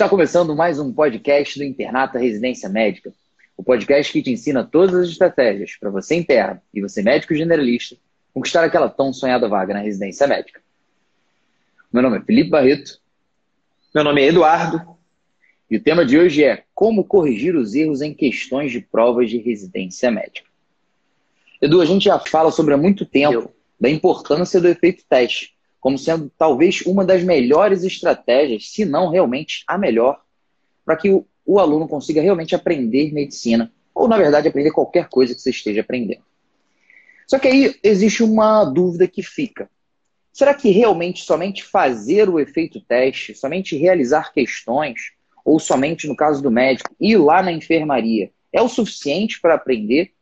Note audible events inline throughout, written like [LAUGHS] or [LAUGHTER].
Está começando mais um podcast do Internato Residência Médica. O podcast que te ensina todas as estratégias para você interno e você médico generalista conquistar aquela tão sonhada vaga na residência médica. Meu nome é Felipe Barreto. Meu nome é Eduardo. E o tema de hoje é como corrigir os erros em questões de provas de residência médica. Edu, a gente já fala sobre há muito tempo da importância do efeito teste como sendo talvez uma das melhores estratégias, se não realmente a melhor, para que o, o, aluno consiga realmente aprender medicina, ou na verdade aprender qualquer coisa que você esteja aprendendo. Só que aí existe uma dúvida que fica. Será que realmente somente fazer o efeito teste, somente realizar questões, ou somente no caso do médico, ir lá na enfermaria, é o suficiente para aprender?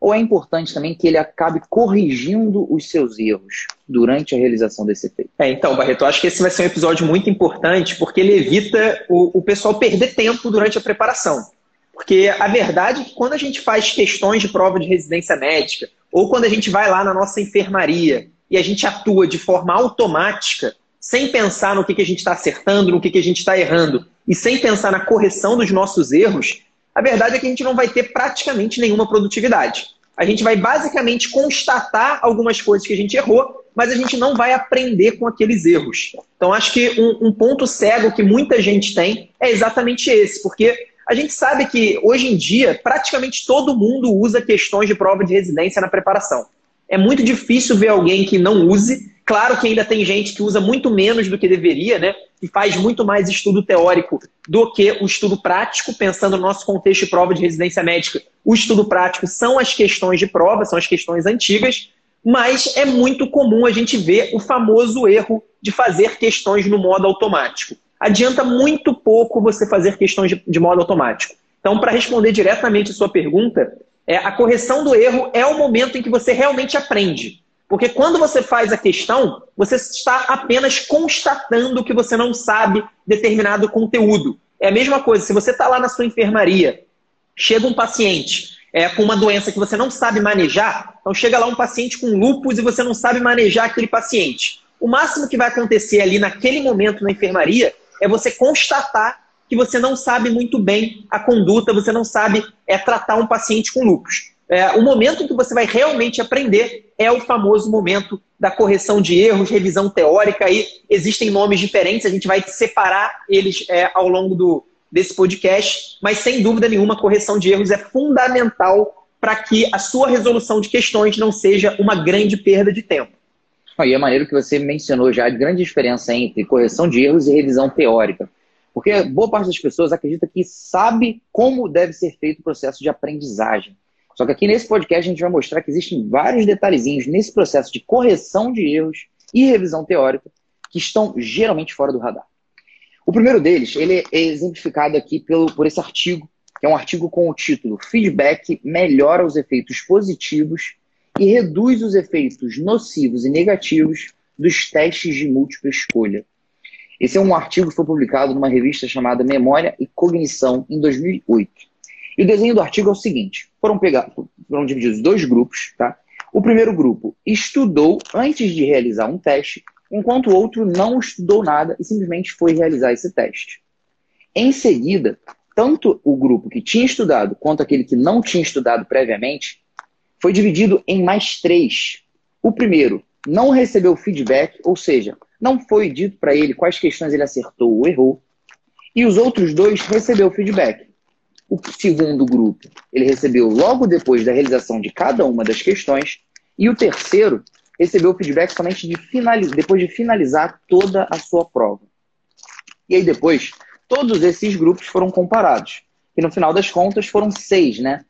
Ou é importante também que ele acabe corrigindo os seus erros durante a realização desse efeito? É, então, Barreto, acho que esse vai ser um episódio muito importante porque ele evita o, o pessoal perder tempo durante a preparação. Porque a verdade é que quando a gente faz questões de prova de residência médica, ou quando a gente vai lá na nossa enfermaria e a gente atua de forma automática, sem pensar no que, que a gente está acertando, no que, que a gente está errando, e sem pensar na correção dos nossos erros, a verdade é que a gente não vai ter praticamente nenhuma produtividade. A gente vai basicamente constatar algumas coisas que a gente errou, mas a gente não vai aprender com aqueles erros. Então, acho que um, um ponto cego que muita gente tem é exatamente esse, porque a gente sabe que hoje em dia praticamente todo mundo usa questões de prova de residência na preparação. É muito difícil ver alguém que não use. Claro que ainda tem gente que usa muito menos do que deveria, né? que faz muito mais estudo teórico do que o estudo prático, pensando no nosso contexto de prova de residência médica. O estudo prático são as questões de prova, são as questões antigas, mas é muito comum a gente ver o famoso erro de fazer questões no modo automático. Adianta muito pouco você fazer questões de, de modo automático. Então, para responder diretamente a sua pergunta, é, a correção do erro é o momento em que você realmente aprende. Porque quando você faz a questão, você está apenas constatando que você não sabe determinado conteúdo. É a mesma coisa, se você está lá na sua enfermaria, chega um paciente é, com uma doença que você não sabe manejar, então chega lá um paciente com lupus e você não sabe manejar aquele paciente. O máximo que vai acontecer ali naquele momento na enfermaria é você constatar que você não sabe muito bem a conduta, você não sabe é, tratar um paciente com lupus. É, o momento que você vai realmente aprender é o famoso momento da correção de erros, revisão teórica. Aí existem nomes diferentes, a gente vai separar eles é, ao longo do, desse podcast, mas sem dúvida nenhuma, a correção de erros é fundamental para que a sua resolução de questões não seja uma grande perda de tempo. E é maneiro que você mencionou já a grande diferença entre correção de erros e revisão teórica. Porque boa parte das pessoas acredita que sabe como deve ser feito o processo de aprendizagem. Só que aqui nesse podcast a gente vai mostrar que existem vários detalhezinhos nesse processo de correção de erros e revisão teórica que estão geralmente fora do radar. O primeiro deles, ele é exemplificado aqui pelo, por esse artigo, que é um artigo com o título Feedback melhora os efeitos positivos e reduz os efeitos nocivos e negativos dos testes de múltipla escolha. Esse é um artigo que foi publicado numa revista chamada Memória e Cognição em 2008. E o desenho do artigo é o seguinte: foram, pegar, foram divididos dois grupos, tá? O primeiro grupo estudou antes de realizar um teste, enquanto o outro não estudou nada e simplesmente foi realizar esse teste. Em seguida, tanto o grupo que tinha estudado quanto aquele que não tinha estudado previamente foi dividido em mais três. O primeiro não recebeu feedback, ou seja, não foi dito para ele quais questões ele acertou ou errou. E os outros dois recebeu feedback. O segundo grupo ele recebeu logo depois da realização de cada uma das questões. E o terceiro recebeu feedback somente de finaliz... depois de finalizar toda a sua prova. E aí depois, todos esses grupos foram comparados. E no final das contas foram seis, né?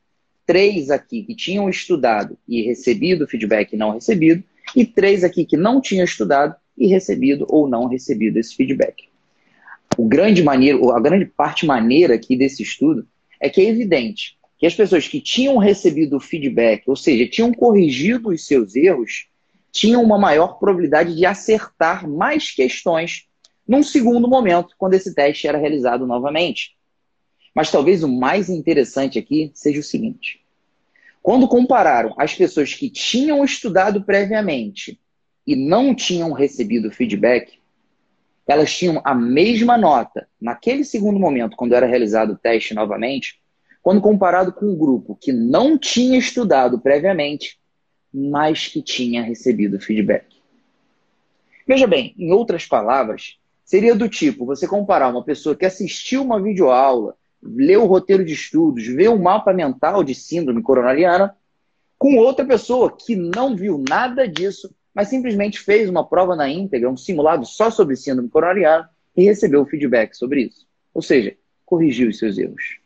Três aqui que tinham estudado e recebido feedback não recebido, e três aqui que não tinham estudado e recebido ou não recebido esse feedback. O grande maneiro, a grande parte maneira aqui desse estudo é que é evidente que as pessoas que tinham recebido feedback, ou seja, tinham corrigido os seus erros, tinham uma maior probabilidade de acertar mais questões num segundo momento, quando esse teste era realizado novamente. Mas talvez o mais interessante aqui seja o seguinte: quando compararam as pessoas que tinham estudado previamente e não tinham recebido feedback, elas tinham a mesma nota naquele segundo momento, quando era realizado o teste novamente, quando comparado com um grupo que não tinha estudado previamente, mas que tinha recebido feedback. Veja bem, em outras palavras, seria do tipo você comparar uma pessoa que assistiu uma videoaula, leu o roteiro de estudos, vê o mapa mental de síndrome coronariana, com outra pessoa que não viu nada disso, mas simplesmente fez uma prova na íntegra, um simulado só sobre síndrome coronariana e recebeu feedback sobre isso. Ou seja, corrigiu os seus erros.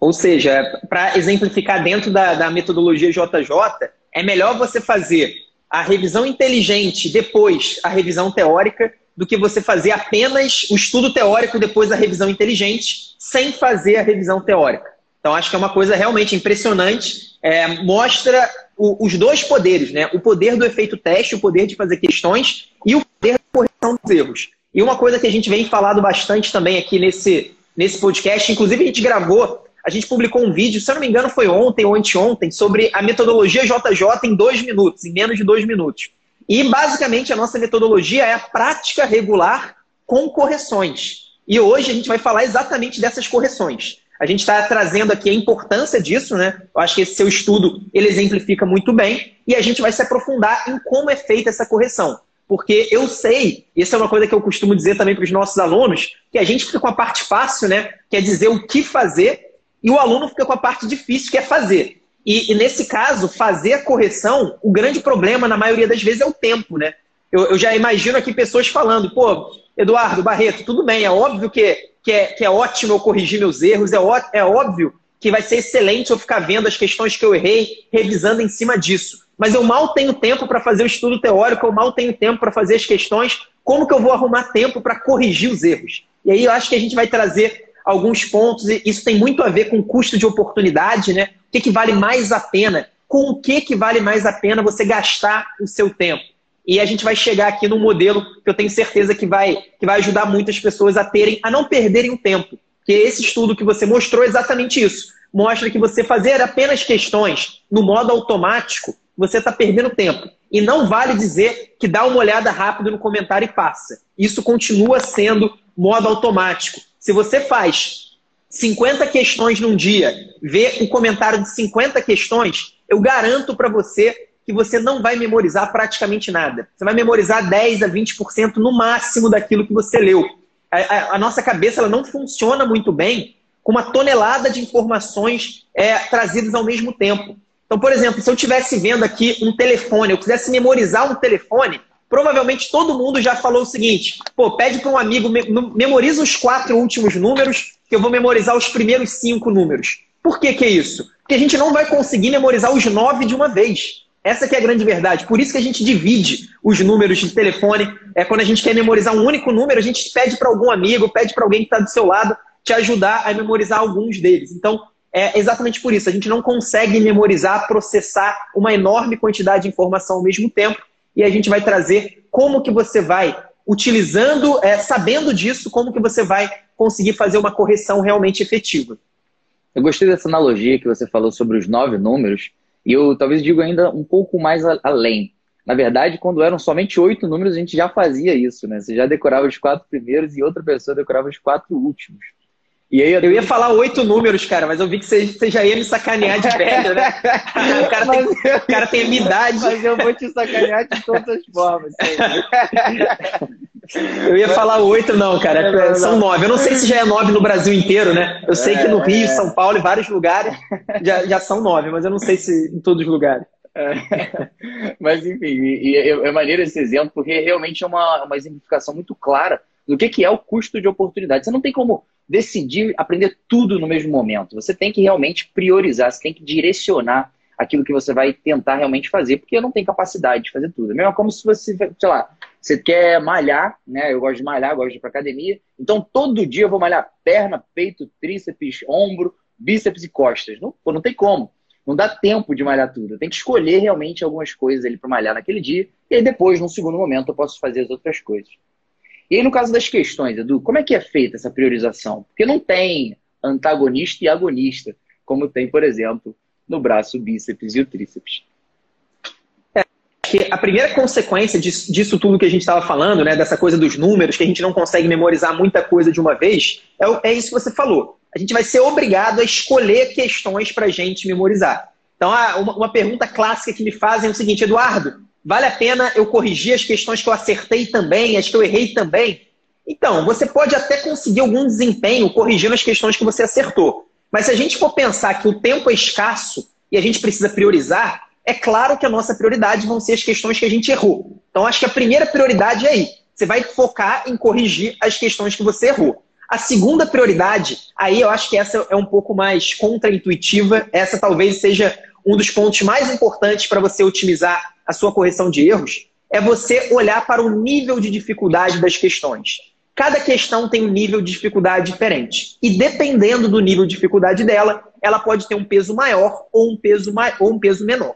Ou seja, para exemplificar dentro da, da metodologia JJ, é melhor você fazer a revisão inteligente depois a revisão teórica do que você fazer apenas o estudo teórico depois a revisão inteligente, sem fazer a revisão teórica. Então, acho que é uma coisa realmente impressionante. É, mostra o, os dois poderes, né? O poder do efeito teste, o poder de fazer questões e o poder da correção dos erros. E uma coisa que a gente vem falado bastante também aqui nesse, nesse podcast, inclusive a gente gravou, a gente publicou um vídeo, se eu não me engano foi ontem ou anteontem, sobre a metodologia JJ em dois minutos, em menos de dois minutos. E basicamente a nossa metodologia é a prática regular com correções. E hoje a gente vai falar exatamente dessas correções. A gente está trazendo aqui a importância disso, né? Eu acho que esse seu estudo ele exemplifica muito bem e a gente vai se aprofundar em como é feita essa correção. Porque eu sei, isso é uma coisa que eu costumo dizer também para os nossos alunos, que a gente fica com a parte fácil, né? Que é dizer o que fazer, e o aluno fica com a parte difícil, que é fazer. E, e nesse caso, fazer a correção, o grande problema, na maioria das vezes, é o tempo, né? Eu, eu já imagino aqui pessoas falando, pô, Eduardo, Barreto, tudo bem, é óbvio que que é, que é ótimo eu corrigir meus erros, é, ó, é óbvio que vai ser excelente eu ficar vendo as questões que eu errei, revisando em cima disso. Mas eu mal tenho tempo para fazer o estudo teórico, eu mal tenho tempo para fazer as questões. Como que eu vou arrumar tempo para corrigir os erros? E aí eu acho que a gente vai trazer alguns pontos, e isso tem muito a ver com custo de oportunidade, né? O que, que vale mais a pena? Com o que, que vale mais a pena você gastar o seu tempo? E a gente vai chegar aqui num modelo que eu tenho certeza que vai, que vai ajudar muitas pessoas a terem, a não perderem o tempo. Que esse estudo que você mostrou é exatamente isso. Mostra que você fazer apenas questões no modo automático, você está perdendo tempo. E não vale dizer que dá uma olhada rápido no comentário e passa. Isso continua sendo modo automático. Se você faz 50 questões num dia, vê um comentário de 50 questões, eu garanto para você que você não vai memorizar praticamente nada. Você vai memorizar 10 a 20% no máximo daquilo que você leu. A, a, a, nossa cabeça ela não funciona muito bem com uma tonelada de informações é, trazidas ao mesmo tempo. Então, por exemplo, se eu estivesse vendo aqui um telefone, eu quisesse memorizar um telefone, provavelmente todo mundo já falou o seguinte: pô, pede para um amigo, memoriza os quatro últimos números, que eu vou memorizar os primeiros cinco números. Por que, que é isso? Porque a gente não vai conseguir memorizar os nove de uma vez. Essa que é a grande verdade. Por isso que a gente divide os números de telefone. É quando a gente quer memorizar um único número, a gente pede para algum amigo, pede para alguém que está do seu lado te ajudar a memorizar alguns deles. Então, é exatamente por isso. A gente não consegue memorizar, processar uma enorme quantidade de informação ao mesmo tempo. E a gente vai trazer como que você vai, utilizando, é, sabendo disso, como que você vai conseguir fazer uma correção realmente efetiva. Eu gostei dessa analogia que você falou sobre os nove números, e eu talvez digo ainda um pouco mais além. Na verdade, quando eram somente oito números, a gente já fazia isso, né? Você já decorava os quatro primeiros e outra pessoa decorava os quatro últimos. E aí, eu ia falar oito números, cara, mas eu vi que você, você já ia me sacanear de velho, né? [LAUGHS] o, cara tem, eu, o cara tem a minha idade. [LAUGHS] Mas eu vou te sacanear de todas as formas. [LAUGHS] Eu ia falar oito, não, cara. É, São nove. Eu não sei se já é nove no Brasil inteiro, né? Eu sei que no Rio, é. São Paulo e vários lugares já, já são nove, mas eu não sei se em todos os lugares. É. [LAUGHS] Mas, enfim, e, e, é maneiro esse exemplo, porque realmente é uma, uma exemplificação muito clara do que, que é o custo de oportunidade. Você não tem como decidir aprender tudo no mesmo momento. Você tem que realmente priorizar, você tem que direcionar aquilo que você vai tentar realmente fazer, porque não tem capacidade de fazer tudo. É mesmo como se você, sei lá, você quer malhar, né? Eu gosto de malhar, gosto de ir para academia. Então, todo dia eu vou malhar perna, peito, tríceps, ombro, bíceps e costas. Não, não tem como. Não dá tempo de malhar tudo. Eu tenho que escolher realmente algumas coisas ali para malhar naquele dia. E aí depois, num segundo momento, eu posso fazer as outras coisas. E aí, no caso das questões, Edu, como é que é feita essa priorização? Porque não tem antagonista e agonista, como tem, por exemplo, no braço, bíceps e o tríceps. Que a primeira consequência disso, disso tudo que a gente estava falando, né, dessa coisa dos números, que a gente não consegue memorizar muita coisa de uma vez, é, é isso que você falou. A gente vai ser obrigado a escolher questões para a gente memorizar. Então, uma, uma pergunta clássica que me fazem é o seguinte, Eduardo, vale a pena eu corrigir as questões que eu acertei também, as que eu errei também? Então, você pode até conseguir algum desempenho corrigindo as questões que você acertou. Mas se a gente for pensar que o tempo é escasso e a gente precisa priorizar, é claro que a nossa prioridade vão ser as questões que a gente errou. Então, acho que a primeira prioridade é aí. Você vai focar em corrigir as questões que você errou. A segunda prioridade, aí eu acho que essa é um pouco mais contraintuitiva. Essa talvez seja um dos pontos mais importantes para você otimizar a sua correção de erros. É você olhar para o nível de dificuldade das questões. Cada questão tem um nível de dificuldade diferente. E dependendo do nível de dificuldade dela, ela pode ter um peso maior ou um peso, ou um peso menor.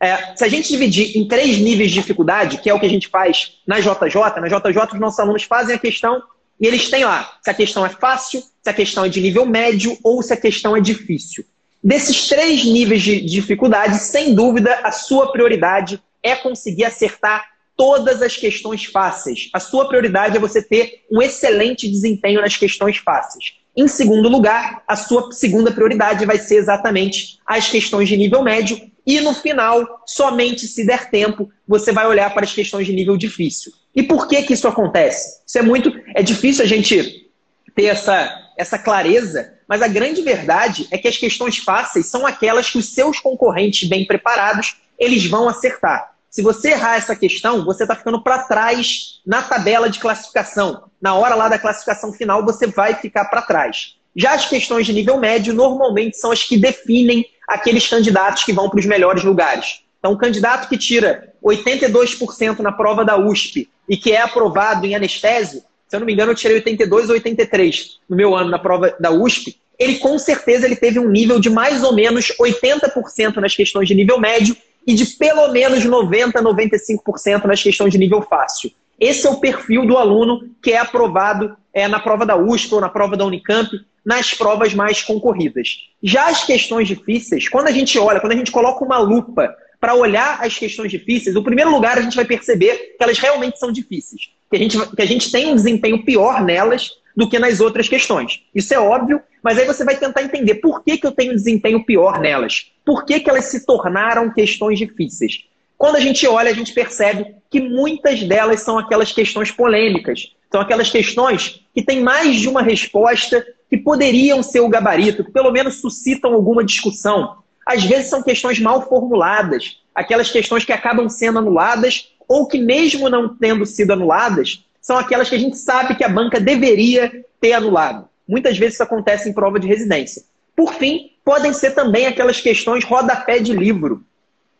É, se a gente dividir em três níveis de dificuldade, que é o que a gente faz na JJ, na JJ os nossos alunos fazem a questão e eles têm lá se a questão é fácil, se a questão é de nível médio ou se a questão é difícil. Desses três níveis de dificuldade, sem dúvida, a sua prioridade é conseguir acertar todas as questões fáceis. A sua prioridade é você ter um excelente desempenho nas questões fáceis. Em segundo lugar, a sua segunda prioridade vai ser exatamente as questões de nível médio e no final, somente se der tempo, você vai olhar para as questões de nível difícil. E por que, que isso acontece? Isso é muito. É difícil a gente ter essa, essa clareza, mas a grande verdade é que as questões fáceis são aquelas que os seus concorrentes bem preparados eles vão acertar. Se você errar essa questão, você está ficando para trás na tabela de classificação. Na hora lá da classificação final, você vai ficar para trás. Já as questões de nível médio normalmente são as que definem aqueles candidatos que vão para os melhores lugares. Então, o candidato que tira 82% na prova da USP e que é aprovado em anestésio, se eu não me engano, eu tirei 82 ou 83 no meu ano na prova da USP, ele com certeza ele teve um nível de mais ou menos 80% nas questões de nível médio e de pelo menos 90, 95% nas questões de nível fácil. Esse é o perfil do aluno que é aprovado é, na prova da USP ou na prova da Unicamp nas provas mais concorridas. Já as questões difíceis, quando a gente olha, quando a gente coloca uma lupa para olhar as questões difíceis, no primeiro lugar a gente vai perceber que elas realmente são difíceis, que a gente, que a gente tem um desempenho pior nelas do que nas outras questões. Isso é óbvio, mas aí você vai tentar entender por que, que eu tenho um desempenho pior nelas, por que, que elas se tornaram questões difíceis. Quando a gente olha, a gente percebe que muitas delas são aquelas questões polêmicas, são aquelas questões que têm mais de uma resposta que poderiam ser o gabarito, que pelo menos suscitam alguma discussão. Às vezes são questões mal formuladas, aquelas questões que acabam sendo anuladas ou que, mesmo não tendo sido anuladas, são aquelas que a gente sabe que a banca deveria ter anulado. Muitas vezes isso acontece em prova de residência. Por fim, podem ser também aquelas questões rodapé de livro.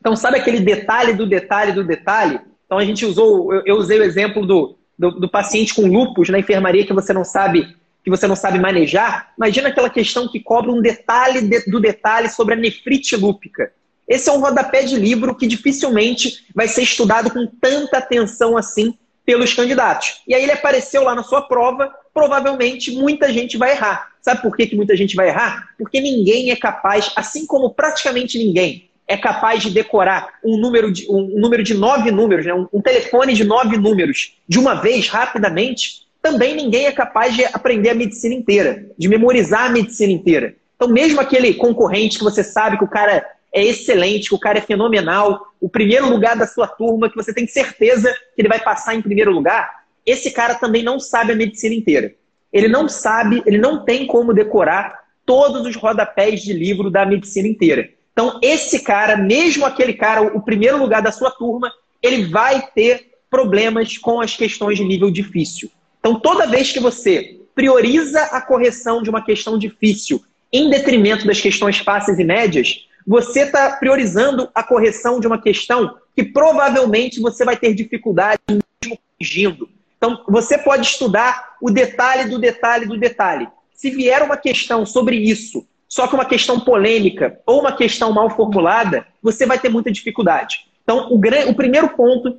Então, sabe aquele detalhe do detalhe do detalhe? Então, a gente usou, eu, usei o exemplo do, do, do paciente com lupus na enfermaria que você não sabe que você não sabe manejar, imagina aquela questão que cobra um detalhe de, do detalhe sobre a nefrite lúpica. Esse é um rodapé de livro que dificilmente vai ser estudado com tanta atenção assim pelos candidatos. E aí ele apareceu lá na sua prova, provavelmente muita gente vai errar. Sabe por que, que muita gente vai errar? Porque ninguém é capaz, assim como praticamente ninguém é capaz de decorar um número de, um número de nove números, né? um, um telefone de nove números de uma vez, rapidamente, também ninguém é capaz de aprender a medicina inteira, de memorizar a medicina inteira. Então, mesmo aquele concorrente que você sabe que o cara é excelente, que o cara é fenomenal, o primeiro lugar da sua turma, que você tem certeza que ele vai passar em primeiro lugar, esse cara também não sabe a medicina inteira. Ele não sabe, ele não tem como decorar todos os rodapés de livro da medicina inteira. Então, esse cara, mesmo aquele cara, o primeiro lugar da sua turma, ele vai ter problemas com as questões de nível difícil. Então, toda vez que você prioriza a correção de uma questão difícil em detrimento das questões fáceis e médias, você está priorizando a correção de uma questão que provavelmente você vai ter dificuldade mesmo corrigindo. Então, você pode estudar o detalhe do detalhe do detalhe. Se vier uma questão sobre isso, só que uma questão polêmica ou uma questão mal formulada, você vai ter muita dificuldade. Então, o, o primeiro ponto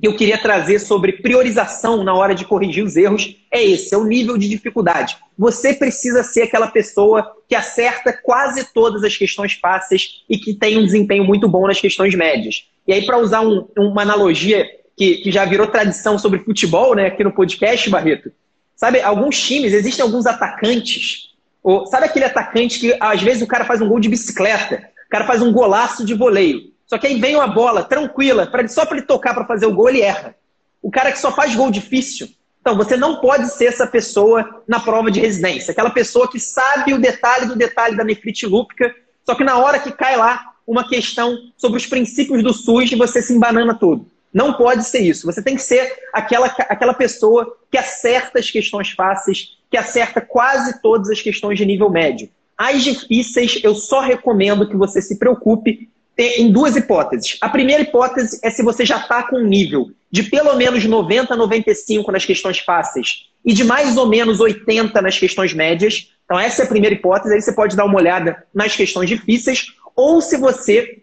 que eu queria trazer sobre priorização na hora de corrigir os erros é esse, é o nível de dificuldade. Você precisa ser aquela pessoa que acerta quase todas as questões fáceis e que tem um desempenho muito bom nas questões médias. E aí, para usar um, uma analogia que, que, já virou tradição sobre futebol, né, aqui no podcast, Barreto, sabe, alguns times, existem alguns atacantes, ou, sabe aquele atacante que às vezes o cara faz um gol de bicicleta, o cara faz um golaço de voleio, só que aí vem uma bola tranquila, pra, só para ele tocar para fazer o gol, ele erra. O cara que só faz gol difícil. Então, você não pode ser essa pessoa na prova de residência. Aquela pessoa que sabe o detalhe do detalhe da nefrite lúpica, só que na hora que cai lá uma questão sobre os princípios do SUS, você se embanana tudo. Não pode ser isso. Você tem que ser aquela, aquela pessoa que acerta as questões fáceis, que acerta quase todas as questões de nível médio. As difíceis, eu só recomendo que você se preocupe em duas hipóteses. A primeira hipótese é se você já está com um nível de pelo menos 90, 95 nas questões fáceis e de mais ou menos 80 nas questões médias. Então, essa é a primeira hipótese. Aí você pode dar uma olhada nas questões difíceis. Ou se você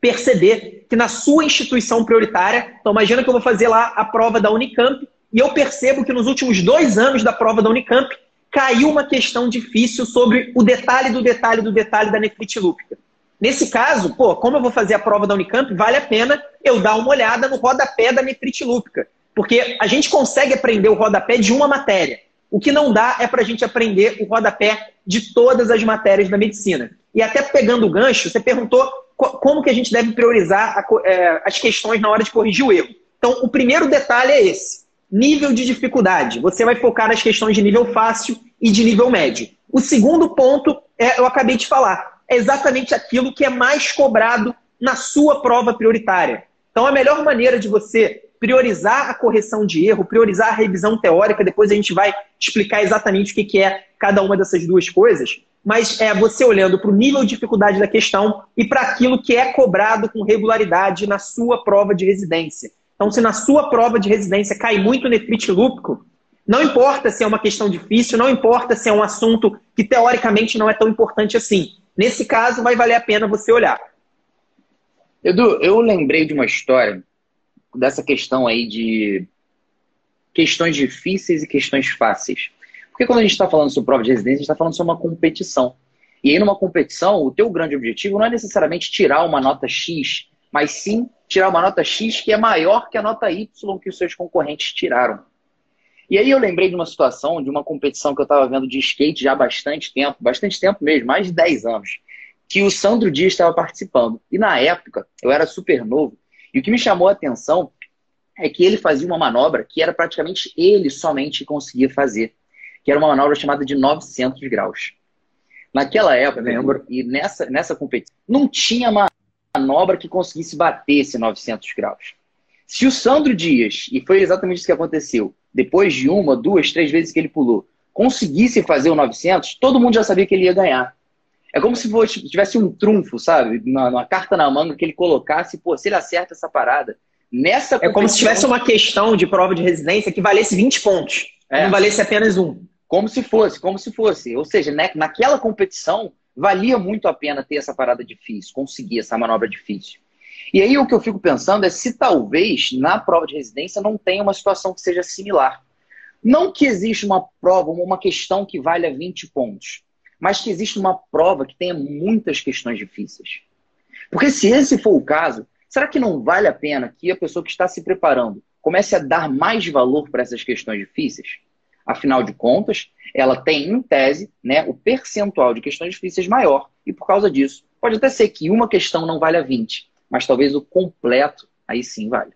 perceber que na sua instituição prioritária, então imagina que eu vou fazer lá a prova da Unicamp e eu percebo que nos últimos dois anos da prova da Unicamp caiu uma questão difícil sobre o detalhe do detalhe do detalhe da nefrite lúpica. Nesse caso, pô, como eu vou fazer a prova da Unicamp, vale a pena eu dar uma olhada no rodapé da nefrite lúpica. Porque a gente consegue aprender o rodapé de uma matéria. O que não dá é para a gente aprender o rodapé de todas as matérias da medicina. E até pegando o gancho, você perguntou como que a gente deve priorizar a, é, as questões na hora de corrigir o erro. Então, o primeiro detalhe é esse: nível de dificuldade. Você vai focar nas questões de nível fácil e de nível médio. O segundo ponto é, eu acabei de falar, exatamente aquilo que é mais cobrado na sua prova prioritária. Então, a melhor maneira de você priorizar a correção de erro, priorizar a revisão teórica, depois a gente vai explicar exatamente o que é cada uma dessas duas coisas, mas é você olhando para o nível de dificuldade da questão e para aquilo que é cobrado com regularidade na sua prova de residência. Então, se na sua prova de residência cai muito nefrite lúpico, não importa se é uma questão difícil, não importa se é um assunto que teoricamente não é tão importante assim. Nesse caso, vai valer a pena você olhar. Edu, eu lembrei de uma história dessa questão aí de questões difíceis e questões fáceis. Porque quando a gente está falando sobre prova de residência, a gente está falando sobre uma competição. E aí, numa competição, o teu grande objetivo não é necessariamente tirar uma nota X, mas sim tirar uma nota X que é maior que a nota Y que os seus concorrentes tiraram. E aí eu lembrei de uma situação, de uma competição que eu estava vendo de skate já há bastante tempo, bastante tempo mesmo, mais de 10 anos, que o Sandro Dias estava participando. E na época, eu era super novo, e o que me chamou a atenção é que ele fazia uma manobra que era praticamente ele somente conseguia fazer, que era uma manobra chamada de 900 graus. Naquela época, lembro, e nessa, nessa competição, não tinha manobra que conseguisse bater esse 900 graus. Se o Sandro Dias, e foi exatamente isso que aconteceu, depois de uma, duas, três vezes que ele pulou, conseguisse fazer o 900, todo mundo já sabia que ele ia ganhar. É como se fosse, tivesse um trunfo, sabe? Uma, uma, carta na manga que ele colocasse, pô, se ele acerta essa parada. Nessa É como se tivesse uma questão de prova de residência que valesse 20 pontos. É. Não valesse apenas um. Como se fosse, como se fosse. Ou seja, né, naquela competição, valia muito a pena ter essa parada difícil, conseguir essa manobra difícil. E aí o que eu fico pensando é se talvez na prova de residência não tenha uma situação que seja similar. Não que exista uma prova, uma questão que valha 20 pontos, mas que exista uma prova que tenha muitas questões difíceis. Porque se esse for o caso, será que não vale a pena que a pessoa que está se preparando comece a dar mais valor para essas questões difíceis? Afinal de contas, ela tem, em tese, né, o percentual de questões difíceis maior. E por causa disso, pode até ser que uma questão não valha 20, mas talvez o completo aí sim vale.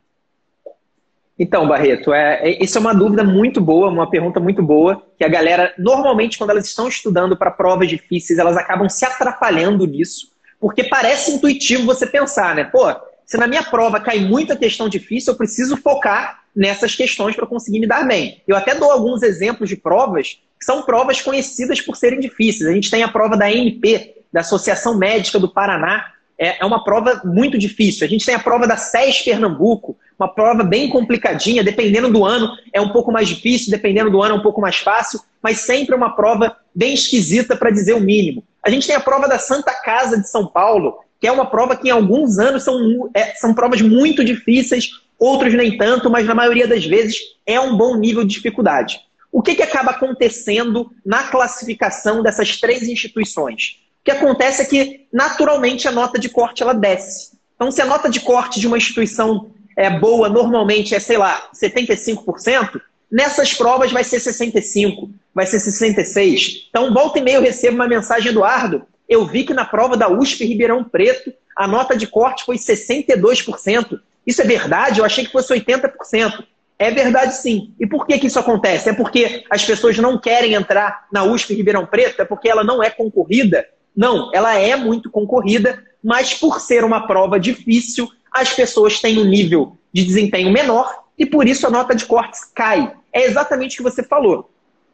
Então, Barreto, é, é, isso é uma dúvida muito boa, uma pergunta muito boa, que a galera, normalmente, quando elas estão estudando para provas difíceis, elas acabam se atrapalhando nisso, porque parece intuitivo você pensar, né? Pô, se na minha prova cai muita questão difícil, eu preciso focar nessas questões para conseguir me dar bem. Eu até dou alguns exemplos de provas que são provas conhecidas por serem difíceis. A gente tem a prova da ANP, da Associação Médica do Paraná, é, é uma prova muito difícil. A gente tem a prova da SES Pernambuco, uma prova bem complicadinha, dependendo do ano é um pouco mais difícil, dependendo do ano é um pouco mais fácil, mas sempre uma prova bem esquisita para dizer o mínimo. A gente tem a prova da Santa Casa de São Paulo, que é uma prova que em alguns anos são, é, são provas muito difíceis, outros nem tanto, mas na maioria das vezes é um bom nível de dificuldade. O que, que acaba acontecendo na classificação dessas três instituições? Que acontece é que, naturalmente, a nota de corte ela desce. Então, se a nota de corte de uma instituição é boa, normalmente é, sei lá, 75%, nessas provas vai ser 65%, vai ser 66%. Então, volta e meia eu recebo uma mensagem, Eduardo, eu vi que na prova da USP Ribeirão Preto, a nota de corte foi 62%. Isso é verdade? Eu achei que fosse 80%. É verdade sim. E por que, que isso acontece? É porque as pessoas não querem entrar na USP Ribeirão Preto? É porque ela não é concorrida? Não, ela é muito concorrida, mas por ser uma prova difícil, as pessoas têm um nível de desempenho menor e por isso a nota de cortes cai. É exatamente o que você falou.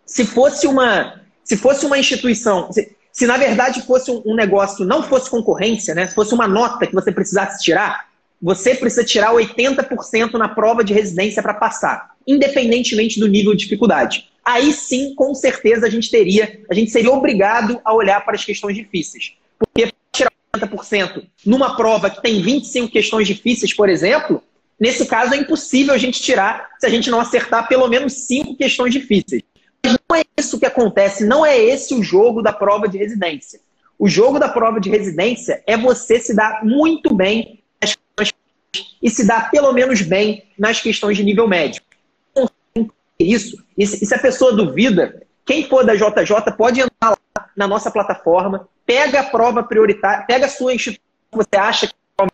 Se fosse uma, se fosse uma instituição, se, se na verdade fosse um, negócio, não fosse concorrência, né? Se fosse uma nota que você precisasse tirar, você precisa tirar 80% na prova de residência para passar, independentemente do nível de dificuldade. Aí sim, com certeza, a gente teria, a gente seria obrigado a olhar para as questões difíceis. Porque tirar 80% numa prova que tem 25 questões difíceis, por exemplo, nesse caso é impossível a gente tirar se a gente não acertar pelo menos cinco questões difíceis. Mas não é isso que acontece, não é esse o jogo da prova de residência. O jogo da prova de residência é você se dar muito bem e se dá pelo menos bem nas questões de nível médio. Isso, e se a pessoa duvida, quem for da JJ pode entrar lá na nossa plataforma, pega a prova prioritária, pega a sua instituição que você acha que é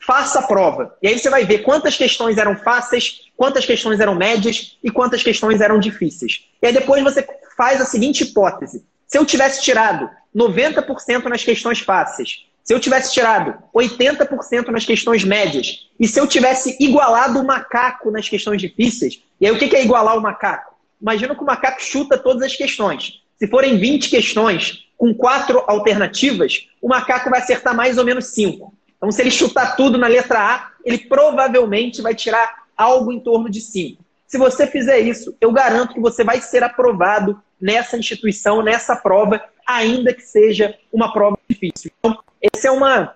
faça a prova. E aí você vai ver quantas questões eram fáceis, quantas questões eram médias e quantas questões eram difíceis. E aí depois você faz a seguinte hipótese. Se eu tivesse tirado 90% nas questões fáceis se eu tivesse tirado 80% nas questões médias e se eu tivesse igualado o macaco nas questões difíceis, e aí o que é igualar o macaco? Imagina que o macaco chuta todas as questões. Se forem 20 questões com quatro alternativas, o macaco vai acertar mais ou menos 5. Então, se ele chutar tudo na letra A, ele provavelmente vai tirar algo em torno de 5. Se você fizer isso, eu garanto que você vai ser aprovado nessa instituição, nessa prova, ainda que seja uma prova difícil. Então, essa é uma,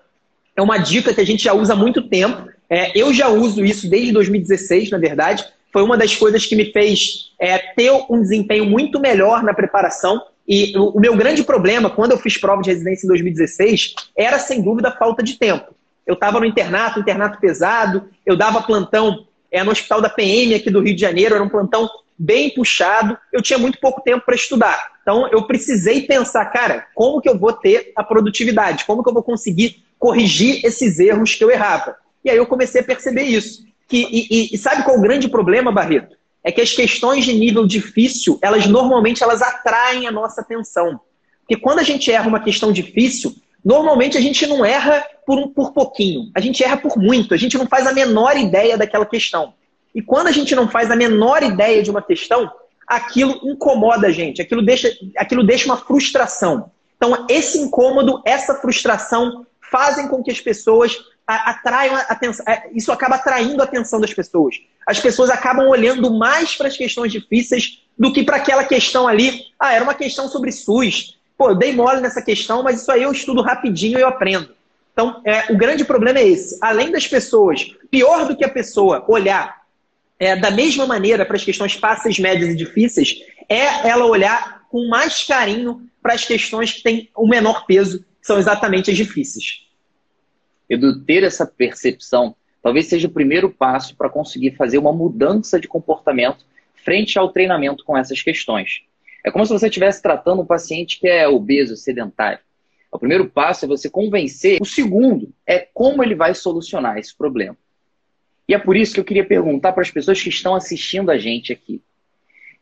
é uma dica que a gente já usa há muito tempo. É, eu já uso isso desde 2016, na verdade. Foi uma das coisas que me fez é, ter um desempenho muito melhor na preparação. E o, meu grande problema, quando eu fiz prova de residência em 2016, era sem dúvida a falta de tempo. Eu estava no internato, internato pesado, eu dava plantão é, no hospital da PM aqui do Rio de Janeiro, era um plantão bem puxado, eu tinha muito pouco tempo para estudar. Então eu precisei pensar, cara, como que eu vou ter a produtividade? Como que eu vou conseguir corrigir esses erros que eu errava? E aí eu comecei a perceber isso. Que, e, e sabe qual é o grande problema, Barreto? É que as questões de nível difícil, elas normalmente elas atraem a nossa atenção. Porque quando a gente erra uma questão difícil, normalmente a gente não erra por, um, por pouquinho, a gente erra por muito, a gente não faz a menor ideia daquela questão. E quando a gente não faz a menor ideia de uma questão, aquilo incomoda a gente, aquilo deixa, aquilo deixa uma frustração. Então, esse incômodo, essa frustração fazem com que as pessoas atraiam a atenção. É, isso acaba atraindo a atenção das pessoas. As pessoas acabam olhando mais para as questões difíceis do que para aquela questão ali. Ah, era uma questão sobre SUS. Pô, eu dei mole nessa questão, mas isso aí eu estudo rapidinho e eu aprendo. Então, é, o grande problema é esse. Além das pessoas, pior do que a pessoa olhar é, da mesma maneira para as questões fáceis, médias e difíceis, é ela olhar com mais carinho para as questões que têm o menor peso, que são exatamente as difíceis. Edu, ter essa percepção talvez seja o primeiro passo para conseguir fazer uma mudança de comportamento frente ao treinamento com essas questões. É como se você estivesse tratando um paciente que é obeso, sedentário. O primeiro passo é você convencer. O segundo é como ele vai solucionar esse problema. E é por isso que eu queria perguntar para as pessoas que estão assistindo a gente aqui.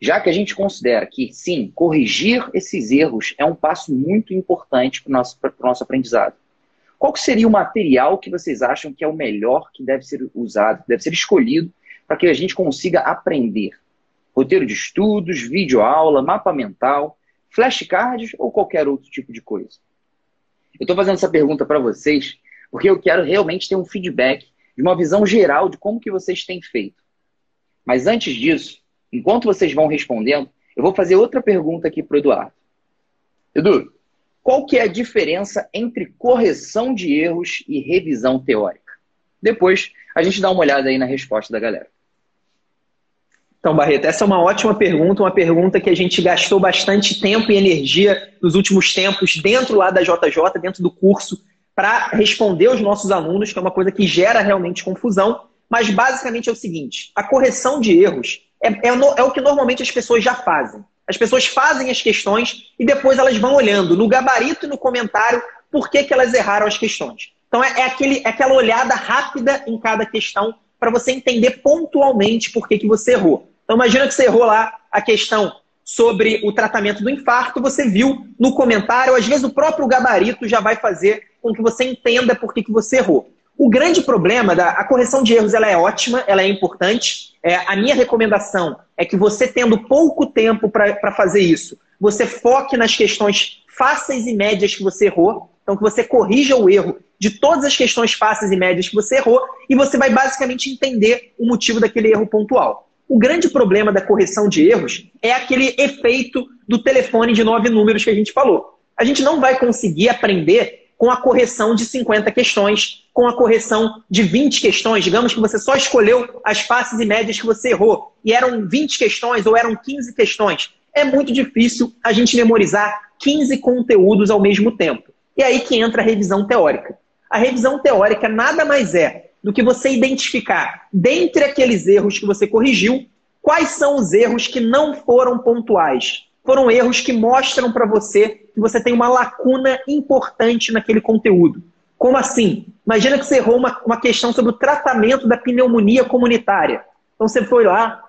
Já que a gente considera que, sim, corrigir esses erros é um passo muito importante para o nosso, nosso aprendizado. Qual seria o material que vocês acham que é o melhor que deve ser usado, deve ser escolhido para que a gente consiga aprender? Roteiro de estudos, videoaula, mapa mental, flashcards ou qualquer outro tipo de coisa? Eu estou fazendo essa pergunta para vocês porque eu quero realmente ter um feedback de uma visão geral de como que vocês têm feito. Mas antes disso, enquanto vocês vão respondendo, eu vou fazer outra pergunta aqui para o Eduardo. Edu, qual que é a diferença entre correção de erros e revisão teórica? Depois a gente dá uma olhada aí na resposta da galera. Então, Barreto, essa é uma ótima pergunta, uma pergunta que a gente gastou bastante tempo e energia nos últimos tempos dentro lá da JJ, dentro do curso, para responder aos nossos alunos, que é uma coisa que gera realmente confusão. Mas basicamente é o seguinte: a correção de erros é, é, é o que normalmente as pessoas já fazem. As pessoas fazem as questões e depois elas vão olhando no gabarito e no comentário por que, que elas erraram as questões. Então é, é, aquele, é aquela olhada rápida em cada questão para você entender pontualmente por que, que você errou. Então imagina que você errou lá a questão sobre o tratamento do infarto, você viu no comentário, às vezes o próprio gabarito já vai fazer com que você entenda por que, que você errou. O grande problema da a correção de erros ela é ótima, ela é importante. É, a minha recomendação é que você, tendo pouco tempo para fazer isso, você foque nas questões fáceis e médias que você errou. Então, que você corrija o erro de todas as questões fáceis e médias que você errou e você vai basicamente entender o motivo daquele erro pontual. O grande problema da correção de erros é aquele efeito do telefone de nove números que a gente falou. A gente não vai conseguir aprender com a correção de 50 questões, com a correção de 20 questões. Digamos que você só escolheu as faces e médias que você errou, e eram 20 questões ou eram 15 questões. É muito difícil a gente memorizar 15 conteúdos ao mesmo tempo. E aí que entra a revisão teórica. A revisão teórica nada mais é do que você identificar, dentre aqueles erros que você corrigiu, quais são os erros que não foram pontuais. Foram erros que mostram para você que você tem uma lacuna importante naquele conteúdo. Como assim? Imagina que você errou uma, uma questão sobre o tratamento da pneumonia comunitária. Então você foi lá,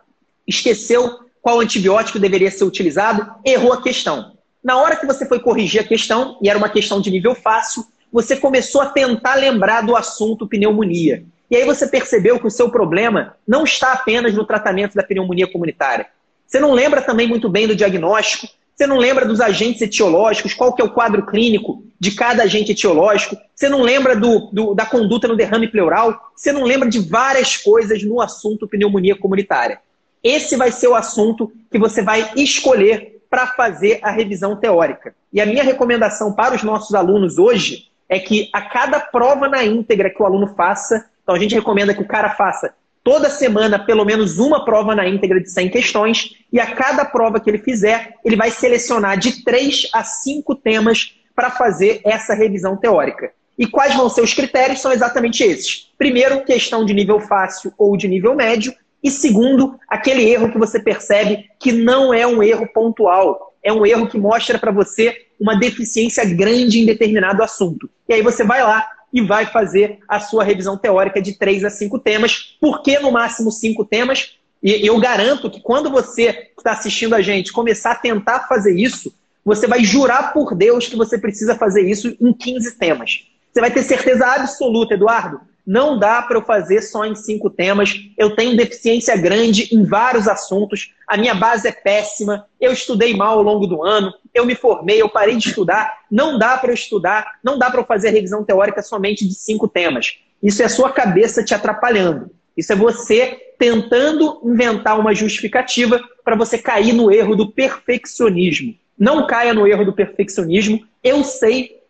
esqueceu qual antibiótico deveria ser utilizado, errou a questão. Na hora que você foi corrigir a questão, e era uma questão de nível fácil, você começou a tentar lembrar do assunto pneumonia. E aí você percebeu que o seu problema não está apenas no tratamento da pneumonia comunitária. Você não lembra também muito bem do diagnóstico, você não lembra dos agentes etiológicos, qual que é o quadro clínico de cada agente etiológico, você não lembra do, do, da conduta no derrame pleural, você não lembra de várias coisas no assunto pneumonia comunitária. Esse vai ser o assunto que você vai escolher para fazer a revisão teórica. E a minha recomendação para os nossos alunos hoje é que a cada prova na íntegra que o aluno faça, então a gente recomenda que o cara faça toda semana pelo menos uma prova na íntegra de 100 questões, e a cada prova que ele fizer, ele vai selecionar de 3 a 5 temas para fazer essa revisão teórica. E quais vão ser os critérios? São exatamente esses. Primeiro, questão de nível fácil ou de nível médio. E segundo, aquele erro que você percebe que não é um erro pontual, é um erro que mostra para você uma deficiência grande em determinado assunto. E aí você vai lá e vai fazer a sua revisão teórica de três a cinco temas. Por que no máximo cinco temas? E eu garanto que quando você está assistindo a gente começar a tentar fazer isso, você vai jurar por Deus que você precisa fazer isso em 15 temas. Você vai ter certeza absoluta, Eduardo, não dá para eu fazer só em cinco temas. Eu tenho deficiência grande em vários assuntos. A minha base é péssima. Eu estudei mal ao longo do ano. Eu me formei, eu parei de estudar. Não dá para eu estudar, não dá para eu fazer a revisão teórica somente de cinco temas. Isso é a sua cabeça te atrapalhando. Isso é você tentando inventar uma justificativa para você cair no erro do perfeccionismo. Não caia no erro do perfeccionismo. Eu sei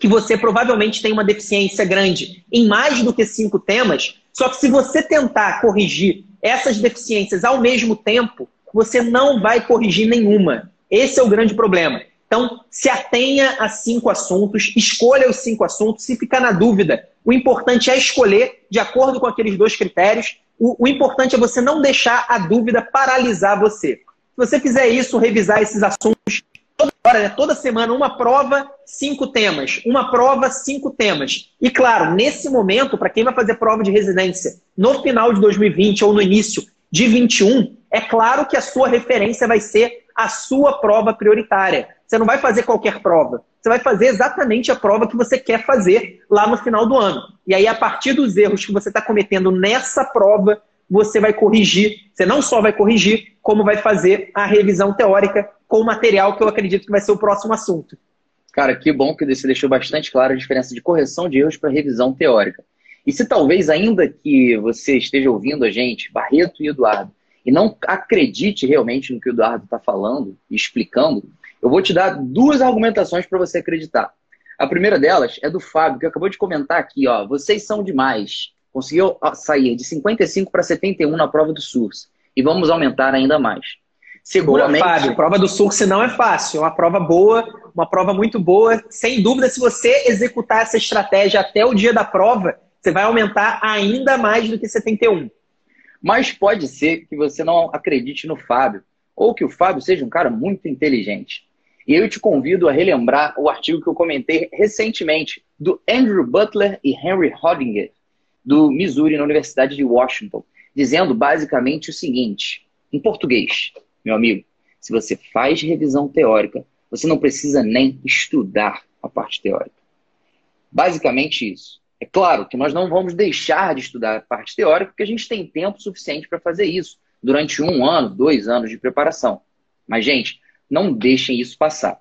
que você provavelmente tem uma deficiência grande em mais do que cinco temas, só que se você tentar corrigir essas deficiências ao mesmo tempo, você não vai corrigir nenhuma. Esse é o grande problema. Então, se atenha a cinco assuntos, escolha os cinco assuntos. Se ficar na dúvida, o importante é escolher de acordo com aqueles dois critérios. O, o importante é você não deixar a dúvida paralisar você. Se você fizer isso, revisar esses assuntos, hora, né? toda semana, uma prova, cinco temas. Uma prova, cinco temas. E claro, nesse momento, para quem vai fazer prova de residência no final de 2020 ou no início de 21, é claro que a sua referência vai ser a sua prova prioritária. Você não vai fazer qualquer prova. Você vai fazer exatamente a prova que você quer fazer lá no final do ano. E aí, a partir dos erros que você está cometendo nessa prova, você vai corrigir. Você não só vai corrigir, como vai fazer a revisão teórica com o material que eu acredito que vai ser o próximo assunto. Cara, que bom que você deixou bastante clara a diferença de correção de erros para revisão teórica. E se talvez ainda que você esteja ouvindo a gente, Barreto e Eduardo, e não acredite realmente no que o Eduardo está falando e explicando, eu vou te dar duas argumentações para você acreditar. A primeira delas é do Fábio, que acabou de comentar aqui, ó. Vocês são demais. Conseguiu sair de 55 para 71 na prova do SURS. E vamos aumentar ainda mais. Seguramente. Boa, Fábio. Prova do SURS não é fácil, é uma prova boa, uma prova muito boa. Sem dúvida, se você executar essa estratégia até o dia da prova, você vai aumentar ainda mais do que 71. Mas pode ser que você não acredite no Fábio, ou que o Fábio seja um cara muito inteligente. E eu te convido a relembrar o artigo que eu comentei recentemente do Andrew Butler e Henry Hodinger, do Missouri, na Universidade de Washington, dizendo basicamente o seguinte, em português, meu amigo, se você faz revisão teórica, você não precisa nem estudar a parte teórica. Basicamente isso. É claro que nós não vamos deixar de estudar a parte teórica, porque a gente tem tempo suficiente para fazer isso durante um ano, dois anos de preparação. Mas, gente, não deixem isso passar.